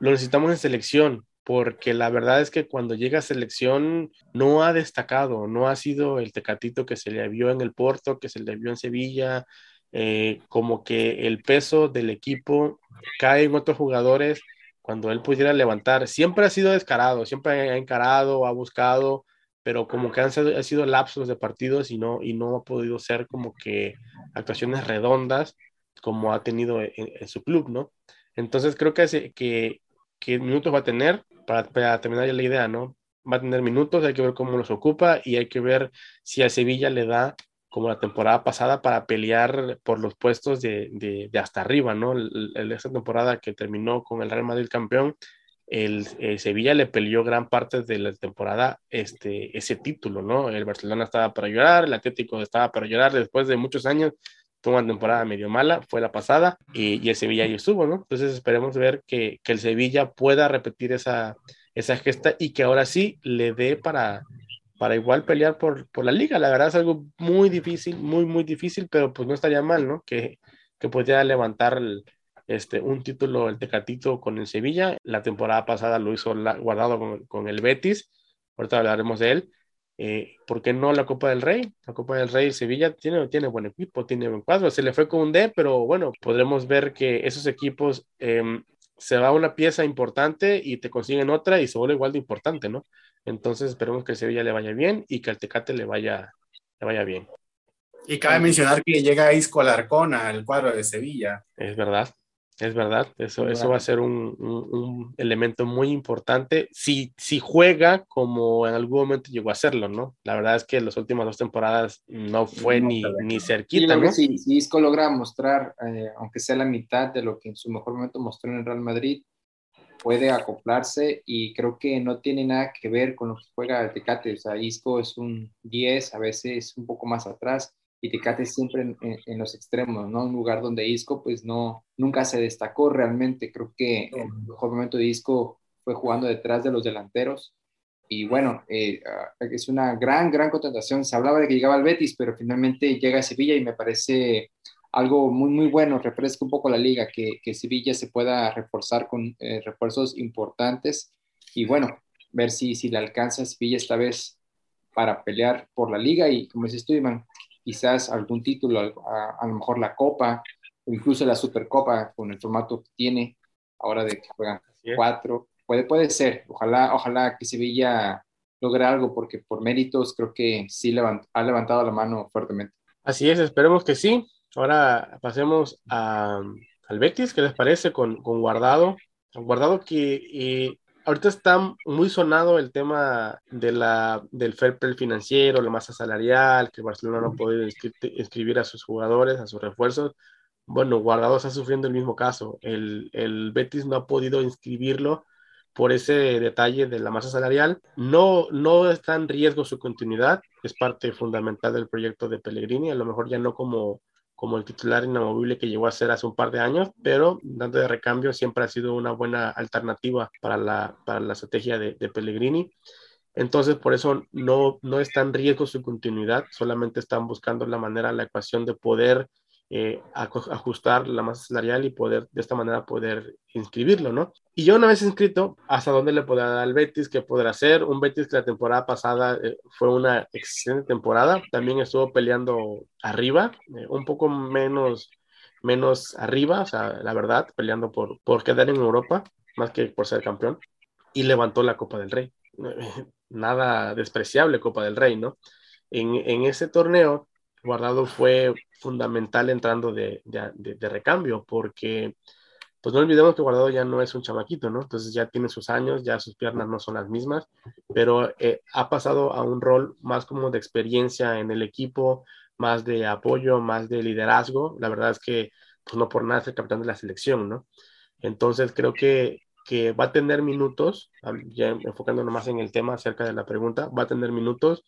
lo necesitamos en selección, porque la verdad es que cuando llega a selección no ha destacado, no ha sido el tecatito que se le vio en el Porto, que se le vio en Sevilla, eh, como que el peso del equipo cae en otros jugadores cuando él pudiera levantar. Siempre ha sido descarado, siempre ha encarado, ha buscado, pero como que han sido, lapsos de partidos y no, y no ha podido ser como que actuaciones redondas como ha tenido en, su club, ¿no? Entonces creo que, que, qué minutos va a tener para, terminar ya la idea, ¿no? Va a tener minutos, hay que ver cómo los ocupa y hay que ver si a Sevilla le da como la temporada pasada para pelear por los puestos de, de, hasta arriba, ¿no? esta temporada que terminó con el Real Madrid campeón, el, Sevilla le peleó gran parte de la temporada este, ese título, ¿no? El Barcelona estaba para llorar, el Atlético estaba para llorar después de muchos años tuvo una temporada medio mala, fue la pasada, y, el Sevilla ya estuvo, ¿no? Entonces esperemos ver que, que, el Sevilla pueda repetir esa, esa gesta y que ahora sí le dé para, para igual pelear por, por la liga. La verdad es algo muy difícil, muy, muy difícil, pero pues no estaría mal, ¿no? Que, que pudiera levantar este, un título el Tecatito con el Sevilla. La temporada pasada lo hizo guardado con, con el Betis, ahorita hablaremos de él eh, ¿Por qué no la Copa del Rey? La Copa del Rey Sevilla tiene, tiene buen equipo, tiene buen cuadro. Se le fue con un D, pero bueno, podremos ver que esos equipos em, se va una pieza importante y te consiguen otra y se vuelve igual de importante, ¿no? Entonces esperemos que Sevilla le vaya bien y que al Tecate le vaya, le vaya bien. Y cabe mencionar que llega Isco Alarcón al cuadro de Sevilla. Es verdad. Es verdad, eso, eso va a ser un, elemento muy importante si, si juega como en algún momento llegó a hacerlo, ¿no? La verdad es que las últimas dos temporadas no fue ni, ni cerquita, ¿no? Si, si Isco logra mostrar, eh, aunque sea la mitad de lo que en su mejor momento mostró en el Real Madrid, puede acoplarse y creo que no tiene nada que ver con lo que juega el Tecate. O sea, Isco es un 10, a veces un poco más atrás y Tecate siempre en, los extremos, ¿no? Un lugar donde Isco pues no, nunca se destacó realmente. Creo que el mejor momento de Isco fue jugando detrás de los delanteros. Y bueno, eh, ah, es una gran, gran contratación. Se hablaba de que llegaba al Betis, pero finalmente llega a Sevilla y me parece algo muy, muy bueno. Refresca un poco la liga, que, que Sevilla se pueda reforzar con eh, refuerzos importantes. Y bueno, ver si, si le alcanza a Sevilla esta vez para pelear por la liga. Y como dices tú, Iván, quizás algún título, a, lo mejor la Copa o incluso la Supercopa con el formato que tiene ahora de que juegan cuatro. Puede, puede ser, ojalá, ojalá que Sevilla logre algo porque por méritos creo que sí ha levantado la mano fuertemente. Así es, esperemos que sí. Ahora pasemos a, al Betis, ¿qué les parece? Con, con Guardado. Guardado que eh, ahorita está muy sonado el tema de la, del fair play financiero, la masa salarial, que Barcelona no ha podido inscribir a sus jugadores, a sus refuerzos. Bueno, Guardado está sufriendo el mismo caso. El, el Betis no ha podido inscribirlo por ese detalle de la masa salarial. No, no está en riesgo su continuidad, es parte fundamental del proyecto de Pellegrini, a lo mejor ya no como como el titular inamovible que llegó a ser hace un par de años, pero dando de recambio siempre ha sido una buena alternativa para la, para la estrategia de, de Pellegrini. Entonces, por eso no, no está en riesgo su continuidad, solamente están buscando la manera, la ecuación de poder eh, ajustar la masa salarial y poder de esta manera poder inscribirlo, ¿no? Y yo una vez inscrito, ¿hasta dónde le podrá dar al Betis? ¿Qué podrá hacer? Un Betis que la temporada pasada eh, fue una excelente temporada, también estuvo peleando arriba, eh, un poco menos, menos arriba, o sea, la verdad, peleando por, por quedar en Europa, más que por ser campeón, y levantó la Copa del Rey. Nada despreciable Copa del Rey, ¿no? En, en ese torneo, Guardado fue fundamental entrando de, recambio, porque pues no olvidemos que Guardado ya no es un chamaquito, ¿no? Entonces ya tiene sus años, ya sus piernas no son las mismas, pero eh, ha pasado a un rol más como de experiencia en el equipo, más de apoyo, más de liderazgo. La verdad es que, pues no por nada es el capitán de la selección, ¿no? Entonces creo que, que va a tener minutos, ya enfocándonos más en el tema acerca de la pregunta, va a tener minutos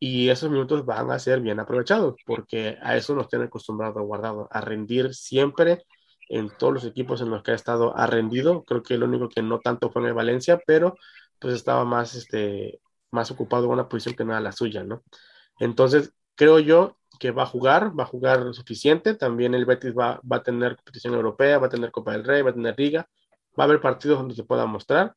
y esos minutos van a ser bien aprovechados, porque a eso nos tiene acostumbrado guardado, a rendir siempre en todos los equipos en los que ha estado, ha rendido. Creo que lo único que no tanto fue en el Valencia, pero pues estaba más, este, más ocupado en una posición que no era la suya, ¿no? Entonces, creo yo que va a jugar, va a jugar lo suficiente. También el Betis va, va, a tener competición europea, va a tener Copa del Rey, va a tener Liga, va a haber partidos donde se pueda mostrar.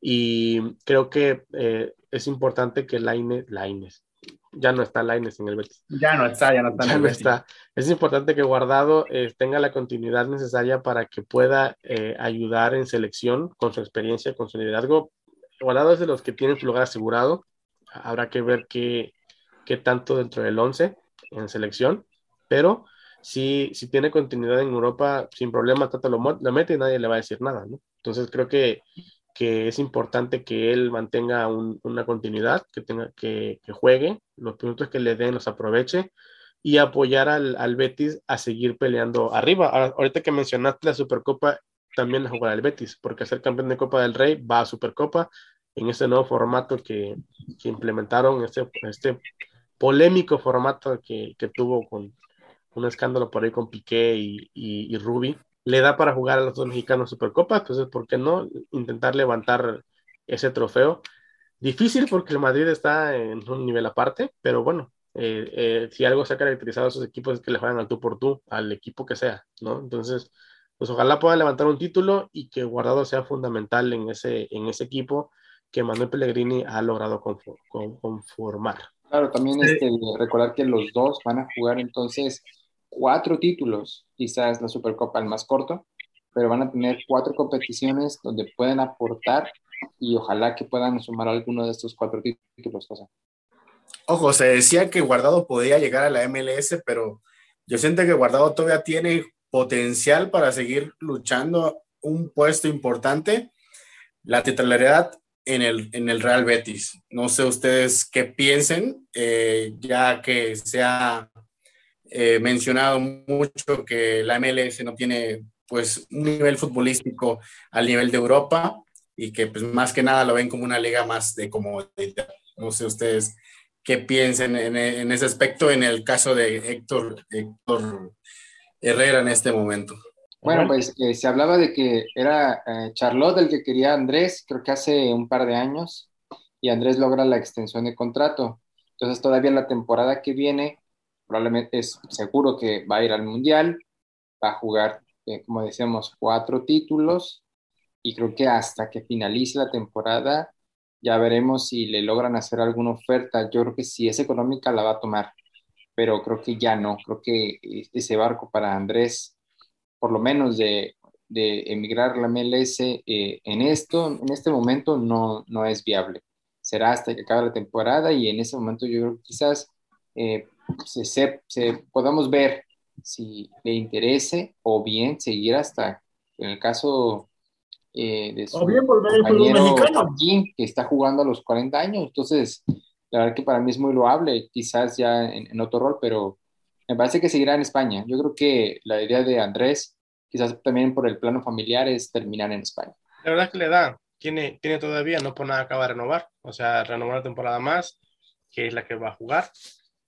Y creo que eh, es importante que Laine, Laines, ya no está Laines en el Betis. Ya no está, ya no está. Ya no está. Es importante que Guardado eh, tenga la continuidad necesaria para que pueda eh, ayudar en selección con su experiencia, con su liderazgo. Guardado es de los que tienen su lugar asegurado. Habrá que ver qué, qué tanto dentro del 11 en selección, pero si, si tiene continuidad en Europa, sin problema, Tata lo, lo mete y nadie le va a decir nada, ¿no? Entonces creo que, que es importante que él mantenga una continuidad, que, tenga, que, que, juegue, los puntos que le den los aproveche y apoyar al, al Betis a seguir peleando arriba. Ahorita que mencionaste la Supercopa, también a jugar al Betis, porque ser campeón de Copa del Rey va a Supercopa en este nuevo formato que, que implementaron, este, este polémico formato que, que, tuvo con un escándalo por ahí con Piqué y, y, y le da para jugar a los dos mexicanos Supercopa, entonces, ¿por qué no intentar levantar ese trofeo? Difícil porque el Madrid está en un nivel aparte, pero bueno, eh, eh, si algo se ha caracterizado a esos equipos es que le juegan al tú por tú, al equipo que sea, ¿no? Entonces, pues ojalá pueda levantar un título y que Guardado sea fundamental en ese, en ese equipo que Manuel Pellegrini ha logrado conformar. Claro, también este, recordar que los dos van a jugar entonces cuatro títulos, quizás la Supercopa el más corto, pero van a tener cuatro competiciones donde pueden aportar y ojalá que puedan sumar alguno de estos cuatro títulos. Ojo, se decía que Guardado podía llegar a la MLS, pero yo siento que Guardado todavía tiene potencial para seguir luchando un puesto importante. La titularidad en el, en el Real Betis. No sé ustedes qué piensen, eh, ya que se ha eh, mencionado mucho que la MLS no tiene pues un nivel futbolístico al nivel de Europa y que pues más que nada lo ven como una liga más de comodidad. No sé ustedes qué piensen en, en ese aspecto en el caso de Héctor, Héctor Herrera en este momento. Bueno, pues eh, se hablaba de que era eh, Charlotte el que quería a Andrés, creo que hace un par de años, y Andrés logra la extensión de contrato. Entonces todavía la temporada que viene, probablemente es seguro que va a ir al Mundial, va a jugar, eh, como decíamos, cuatro títulos, y creo que hasta que finalice la temporada ya veremos si le logran hacer alguna oferta. Yo creo que si es económica la va a tomar, pero creo que ya no, creo que ese barco para Andrés por lo menos de, de emigrar la MLS eh, en esto, en este momento no, no es viable. Será hasta que acabe la temporada y en ese momento yo creo que quizás eh, se, se, podamos ver si le interese o bien seguir hasta, en el caso eh, de su compañero Joaquín, que está jugando a los 40 años. Entonces, la verdad que para mí es muy loable, quizás ya en, en otro rol, pero me parece que seguirá en España. Yo creo que la idea de Andrés, quizás también por el plano familiar, es terminar en España. La verdad es que le da, tiene, tiene todavía, no por nada acaba de renovar, o sea, renovar una temporada más, que es la que va a jugar.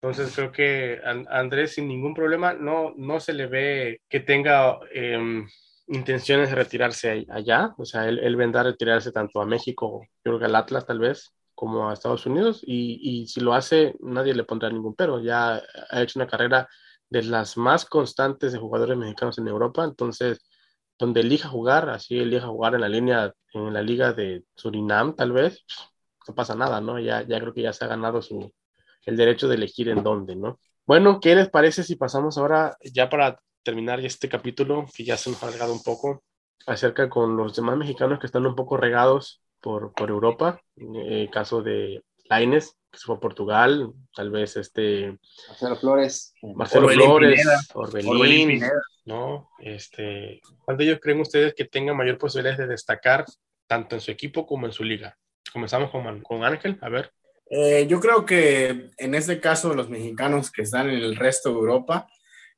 Entonces creo que Andrés sin ningún problema no, no se le ve que tenga eh, intenciones de retirarse allá, o sea, él, él vendrá a retirarse tanto a México, yo creo que al Atlas tal vez, como a Estados Unidos y, y, si lo hace nadie le pondrá ningún pero. Ya ha hecho una carrera de las más constantes de jugadores mexicanos en Europa, entonces donde elija jugar, así elija jugar en la línea, en la liga de Surinam tal vez, no pasa nada, ¿no? Ya, ya creo que ya se ha ganado su, el derecho de elegir en dónde, ¿no? Bueno, ¿qué les parece si pasamos ahora, ya para terminar este capítulo, que ya se nos ha alargado un poco, acerca con los demás mexicanos que están un poco regados por, por Europa, el eh, caso de Laines, que se fue a Portugal, tal vez este... Marcelo Flores. Marcelo Orbelín Flores, Pineda. Orbelín, Orbelín ¿no? Este, ¿Cuál de ellos creen ustedes que tengan mayor posibilidades de destacar tanto en su equipo como en su liga? Comenzamos con, con Ángel, a ver. Eh, yo creo que en este caso los mexicanos que están en el resto de Europa,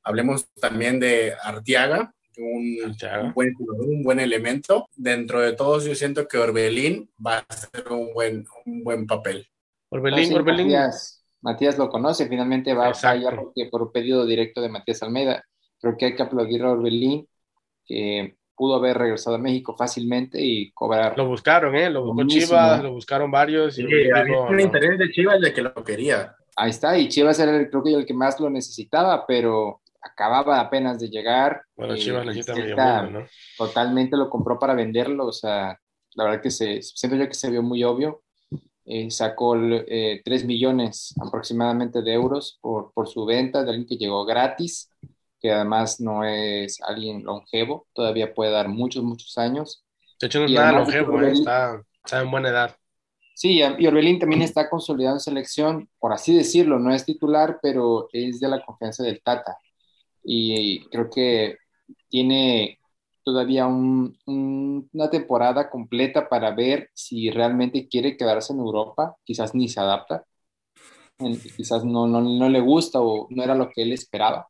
hablemos también de Artiaga, un, buen un buen elemento. Dentro de todos yo siento que Orbelín va a hacer un buen, un buen papel. Orbelín, Orbelín. Matías, lo conoce, finalmente va a fallar porque por pedido directo de Matías Almeida. Creo que hay que aplaudir a Orbelín, que pudo haber regresado a México fácilmente y cobrar. Lo buscaron, ¿eh? Lo buscó Chivas, lo buscaron varios. Y había un interés de Chivas de que lo quería. Ahí está, y Chivas era el, creo que el que más lo necesitaba, pero acababa apenas de llegar. Bueno, Chivas necesita medio ¿no? Totalmente lo compró para venderlo, o sea, la verdad que se, siento yo que se vio muy obvio. Eh, sacó eh, 3 millones aproximadamente de euros por, por su venta de alguien que llegó gratis que además no es alguien longevo, todavía puede dar muchos, muchos años. De hecho, no es nada longevo, eh, está, está, en buena edad. Sí, y Orbelín también está consolidado en selección, por así decirlo, no es titular, pero es de la confianza del Tata. Y creo que tiene todavía un, una temporada completa para ver si realmente quiere quedarse en Europa, quizás ni se adapta, quizás no, no, no le gusta o no era lo que él esperaba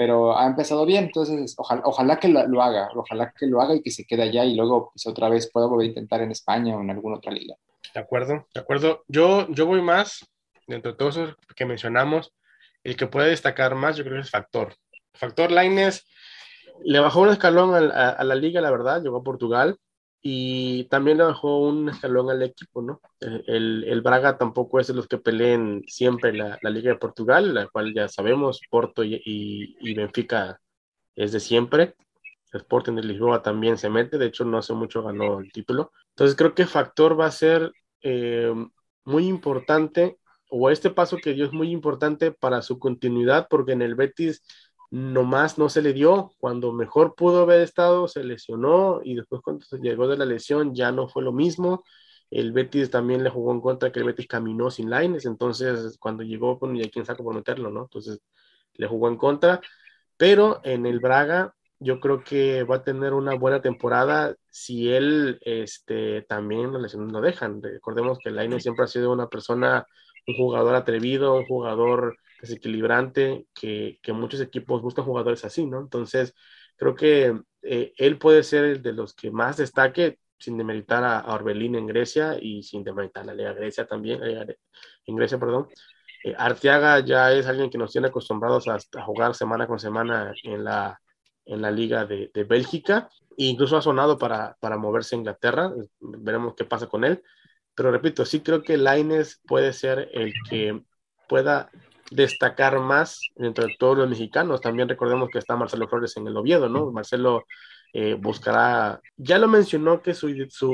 pero ha empezado bien, entonces ojalá, ojalá que lo, haga, ojalá que lo haga y que se quede allá y luego pues, otra vez pueda volver a intentar en España o en alguna otra liga. De acuerdo, de acuerdo. Yo, yo voy más, dentro de todos esos que mencionamos, el que puede destacar más yo creo que es Factor. Factor Lines le bajó un escalón a, a la liga, la verdad, llegó a Portugal, y también le bajó un escalón al equipo, ¿no? El, el, Braga tampoco es de los que peleen siempre la, la, Liga de Portugal, la cual ya sabemos, Porto y, y, Benfica es de siempre. Sporting de Lisboa también se mete, de hecho no hace mucho ganó el título. Entonces creo que Factor va a ser eh, muy importante, o este paso que dio es muy importante para su continuidad, porque en el Betis nomás no se le dio. Cuando mejor pudo haber estado, se lesionó y después cuando se llegó de la lesión ya no fue lo mismo. El Betis también le jugó en contra que el Betis caminó sin lines, entonces cuando llegó, bueno, ya quién sabe por meterlo, ¿no? Entonces le jugó en contra, pero en el Braga yo creo que va a tener una buena temporada si él este, también las lesiones lo dejan. Recordemos que Lainez siempre ha sido una persona, un jugador atrevido, un jugador desequilibrante, que, que muchos equipos buscan jugadores así, ¿no? Entonces, creo que eh, él puede ser el de los que más destaque, sin demeritar a, Orbelín en Grecia y sin demeritar a la Liga Grecia también, en Grecia, perdón. Eh, Arteaga ya es alguien que nos tiene acostumbrados a, jugar semana con semana en la, en la Liga de, de Bélgica, e incluso ha sonado para, para moverse a Inglaterra, veremos qué pasa con él. Pero repito, sí creo que Laines puede ser el que pueda destacar más entre todos los mexicanos. También recordemos que está Marcelo Flores en el Oviedo, ¿no? Marcelo eh, buscará, ya lo mencionó que su,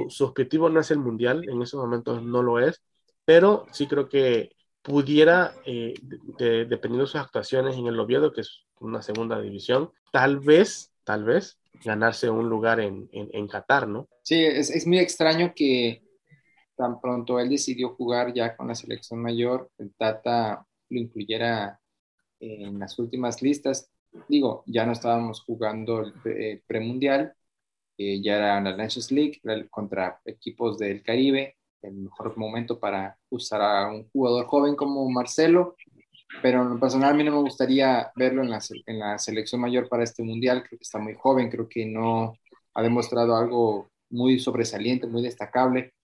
su, objetivo no es el mundial, en esos momentos no lo es, pero sí creo que pudiera, eh, dependiendo de sus actuaciones en el Oviedo, que es una segunda división, tal vez, tal vez, ganarse un lugar en, en, Qatar, ¿no? Sí, es, es muy extraño que tan pronto él decidió jugar ya con la selección mayor, el Tata lo incluyera en las últimas listas. Digo, ya no estábamos jugando el premundial, eh, ya era la Nations League contra equipos del Caribe, el mejor momento para usar a un jugador joven como Marcelo, pero en lo personal a mí no me gustaría verlo en la, en la selección mayor para este mundial, creo que está muy joven, creo que no ha demostrado algo muy sobresaliente, muy destacable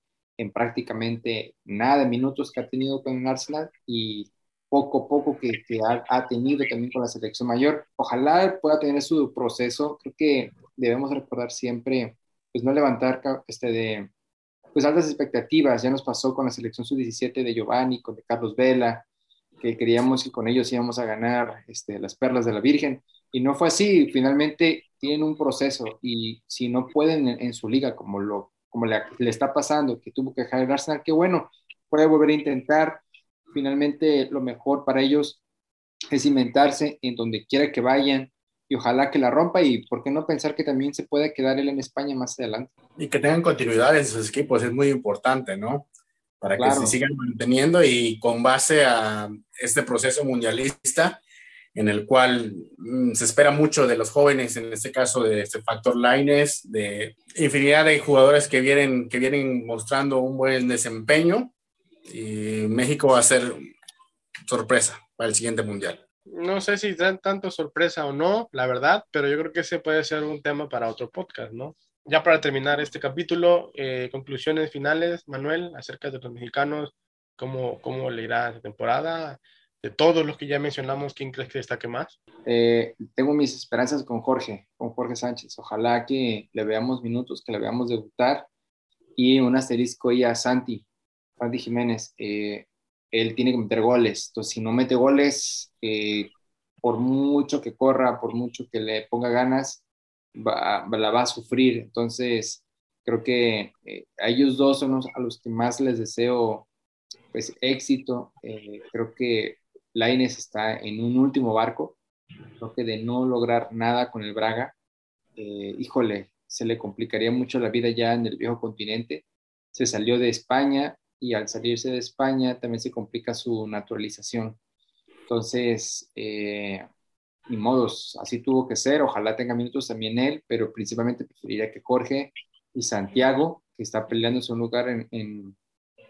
en prácticamente nada de minutos que ha tenido con Arsenal y poco a poco que, ha, tenido también con la selección mayor. Ojalá pueda tener su proceso. Creo que debemos recordar siempre, pues no levantar este de, pues altas expectativas. Ya nos pasó con la selección sub-17 de Giovanni, con de Carlos Vela, que creíamos que con ellos íbamos a ganar este, las perlas de la Virgen. Y no fue así. Finalmente tienen un proceso y si no pueden en, su liga, como, lo, como le, le, está pasando, que tuvo que dejar el Arsenal, que bueno, puede volver a intentar finalmente lo mejor para ellos es inventarse en donde quiera que vayan y ojalá que la rompa y por qué no pensar que también se pueda quedar él en España más adelante. Y que tengan continuidad en sus equipos es muy importante, ¿no? Para que se sigan manteniendo y con base a este proceso mundialista en el cual mm, se espera mucho de los jóvenes, en este caso de este factor Lines, de infinidad de jugadores que vienen, que vienen mostrando un buen desempeño y México va a ser sorpresa para el siguiente mundial. No sé si dan tanto sorpresa o no, la verdad, pero yo creo que ese puede ser un tema para otro podcast, ¿no? Ya para terminar este capítulo, eh, conclusiones finales, Manuel, acerca de los mexicanos, ¿cómo, cómo le irá esta temporada? De todos los que ya mencionamos, ¿quién crees que destaque más? Eh, tengo mis esperanzas con Jorge, con Jorge Sánchez. Ojalá que le veamos minutos, que le veamos debutar. Y un asterisco ahí a Santi, Santi Jiménez. Eh, él tiene que meter goles. Entonces, si no mete goles, eh, por mucho que corra, por mucho que le ponga ganas, va, la va a sufrir. Entonces, creo que eh, a ellos dos son los, a los que más les deseo pues, éxito. Eh, creo que Laines está en un último barco. Creo que de no lograr nada con el Braga, híjole, se le complicaría mucho la vida ya en el viejo continente. Se salió de España, y al salirse de España también se complica su naturalización. Entonces, eh, modos, así tuvo que ser. Ojalá tenga minutos también él, pero principalmente preferiría que Jorge y Santiago, que está peleándose un lugar en, en,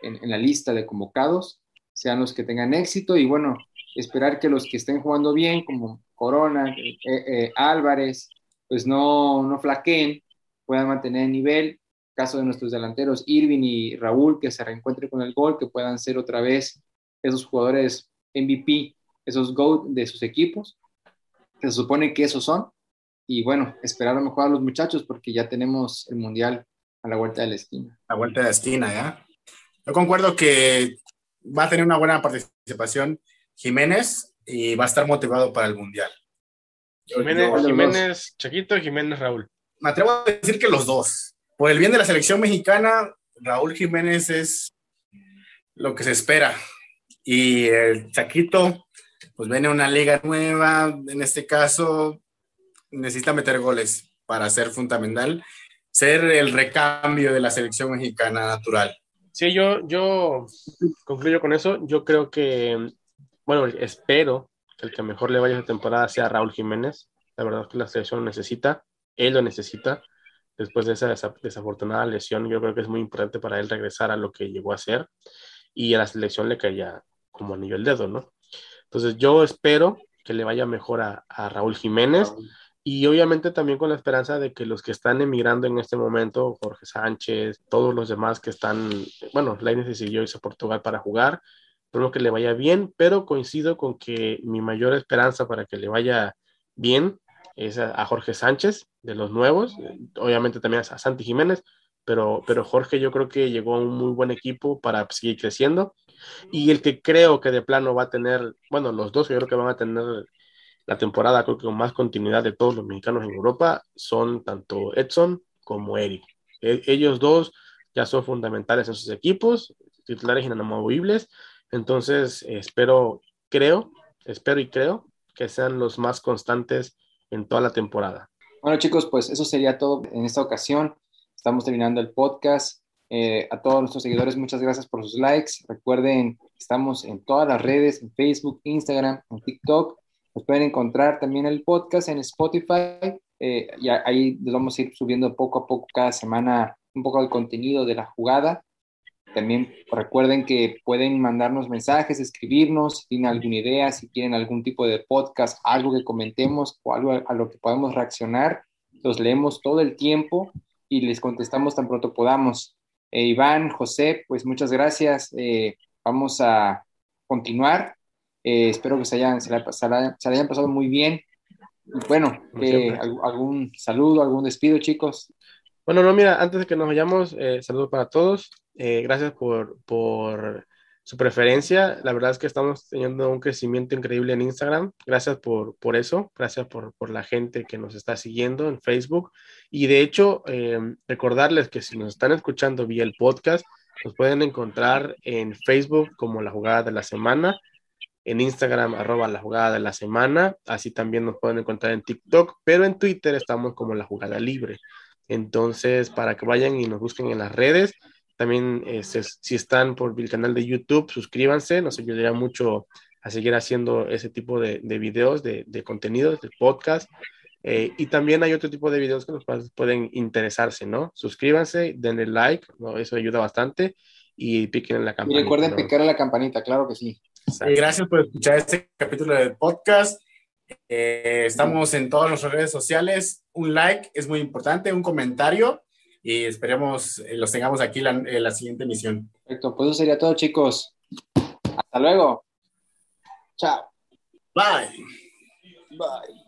en, la lista de convocados, sean los que tengan éxito y bueno, esperar que los que estén jugando bien, como Corona, eh, eh, Álvarez, pues no, no flaqueen, puedan mantener el nivel caso de nuestros delanteros Irving y Raúl, que se reencuentren con el gol, que puedan ser otra vez esos jugadores MVP, esos GOAT de sus equipos, que se supone que esos son. Y bueno, esperar a lo mejor a los muchachos porque ya tenemos el Mundial a la vuelta de la esquina. A la vuelta de la esquina, ¿ya? Yo concuerdo que va a tener una buena participación Jiménez y va a estar motivado para el Mundial. Jiménez, Jiménez Chiquito, Jiménez Raúl. Me atrevo a decir que los dos por el bien de la selección mexicana, Raúl Jiménez es lo que se espera. Y el Chaquito, pues viene una liga nueva, en este caso necesita meter goles para ser fundamental, ser el recambio de la selección mexicana natural. Sí, yo, yo concluyo con eso. Yo creo que, bueno, espero que el que mejor le vaya esta temporada sea Raúl Jiménez. La verdad es que la selección lo necesita, él lo necesita. Después de esa desafortunada lesión, yo creo que es muy importante para él regresar a lo que llegó a ser y a la selección le caía como anillo el dedo, ¿no? Entonces yo espero que le vaya mejor a, Raúl Jiménez. Y obviamente también con la esperanza de que los que están emigrando en este momento, Jorge Sánchez, todos los demás que están, bueno, Lainez decidió irse a Portugal para jugar, espero que le vaya bien, pero coincido con que mi mayor esperanza para que le vaya bien es a, Jorge Sánchez, de los nuevos, obviamente también a Santi Jiménez, pero, pero Jorge yo creo que llegó a un muy buen equipo para seguir creciendo. Y el que creo que de plano va a tener, bueno, los dos yo creo que van a tener la temporada, creo que con más continuidad de todos los mexicanos en Europa, son tanto Edson como Eric. E, ellos dos ya son fundamentales en sus equipos, titulares inamovibles. Entonces, espero, creo, espero y creo que sean los más constantes en toda la temporada. Bueno chicos, pues eso sería todo en esta ocasión. Estamos terminando el podcast. Eh, a todos nuestros seguidores, muchas gracias por sus likes. Recuerden, estamos en todas las redes, en Facebook, Instagram, en TikTok. Nos pueden encontrar también el podcast en Spotify. Eh, y ahí vamos a ir subiendo poco a poco cada semana un poco del contenido de la jugada. También recuerden que pueden mandarnos mensajes, escribirnos, si tienen alguna idea, si quieren algún tipo de podcast, algo que comentemos o algo a lo que podamos reaccionar. Los leemos todo el tiempo y les contestamos tan pronto podamos. Eh, Iván, José, pues muchas gracias. Eh, vamos a continuar. Eh, espero que se, hayan, se, hayan pasado muy bien. bueno, algún saludo, algún despido, chicos. Bueno, no, mira, antes de que nos vayamos, saludo para todos. Eh, gracias por, por, su preferencia. La verdad es que estamos teniendo un crecimiento increíble en Instagram. Gracias por, por eso. Gracias por, por, la gente que nos está siguiendo en Facebook. Y de hecho, eh, recordarles que si nos están escuchando vía el podcast, nos pueden encontrar en Facebook como la jugada de la semana, en Instagram arroba la jugada de la semana, así también nos pueden encontrar en TikTok, pero en Twitter estamos como la jugada libre. Entonces, para que vayan y nos busquen en las redes, también este, si están por el canal de YouTube, suscríbanse, nos ayudaría mucho a seguir haciendo ese tipo de, de videos, de, de contenidos, de podcast. Eh, y también hay otro tipo de videos que nos pueden interesarse, ¿no? Suscríbanse, denle like, ¿no? eso ayuda bastante. y piquen en la campanita. Y recuerden picar en la campanita, claro que sí. Y gracias por escuchar este capítulo del podcast. Eh, estamos en todas nuestras redes sociales. Un like es muy importante, un comentario y esperemos eh, los tengamos aquí en la, la siguiente emisión. Perfecto, pues eso sería todo, chicos. Hasta luego. Chao. Bye. Bye.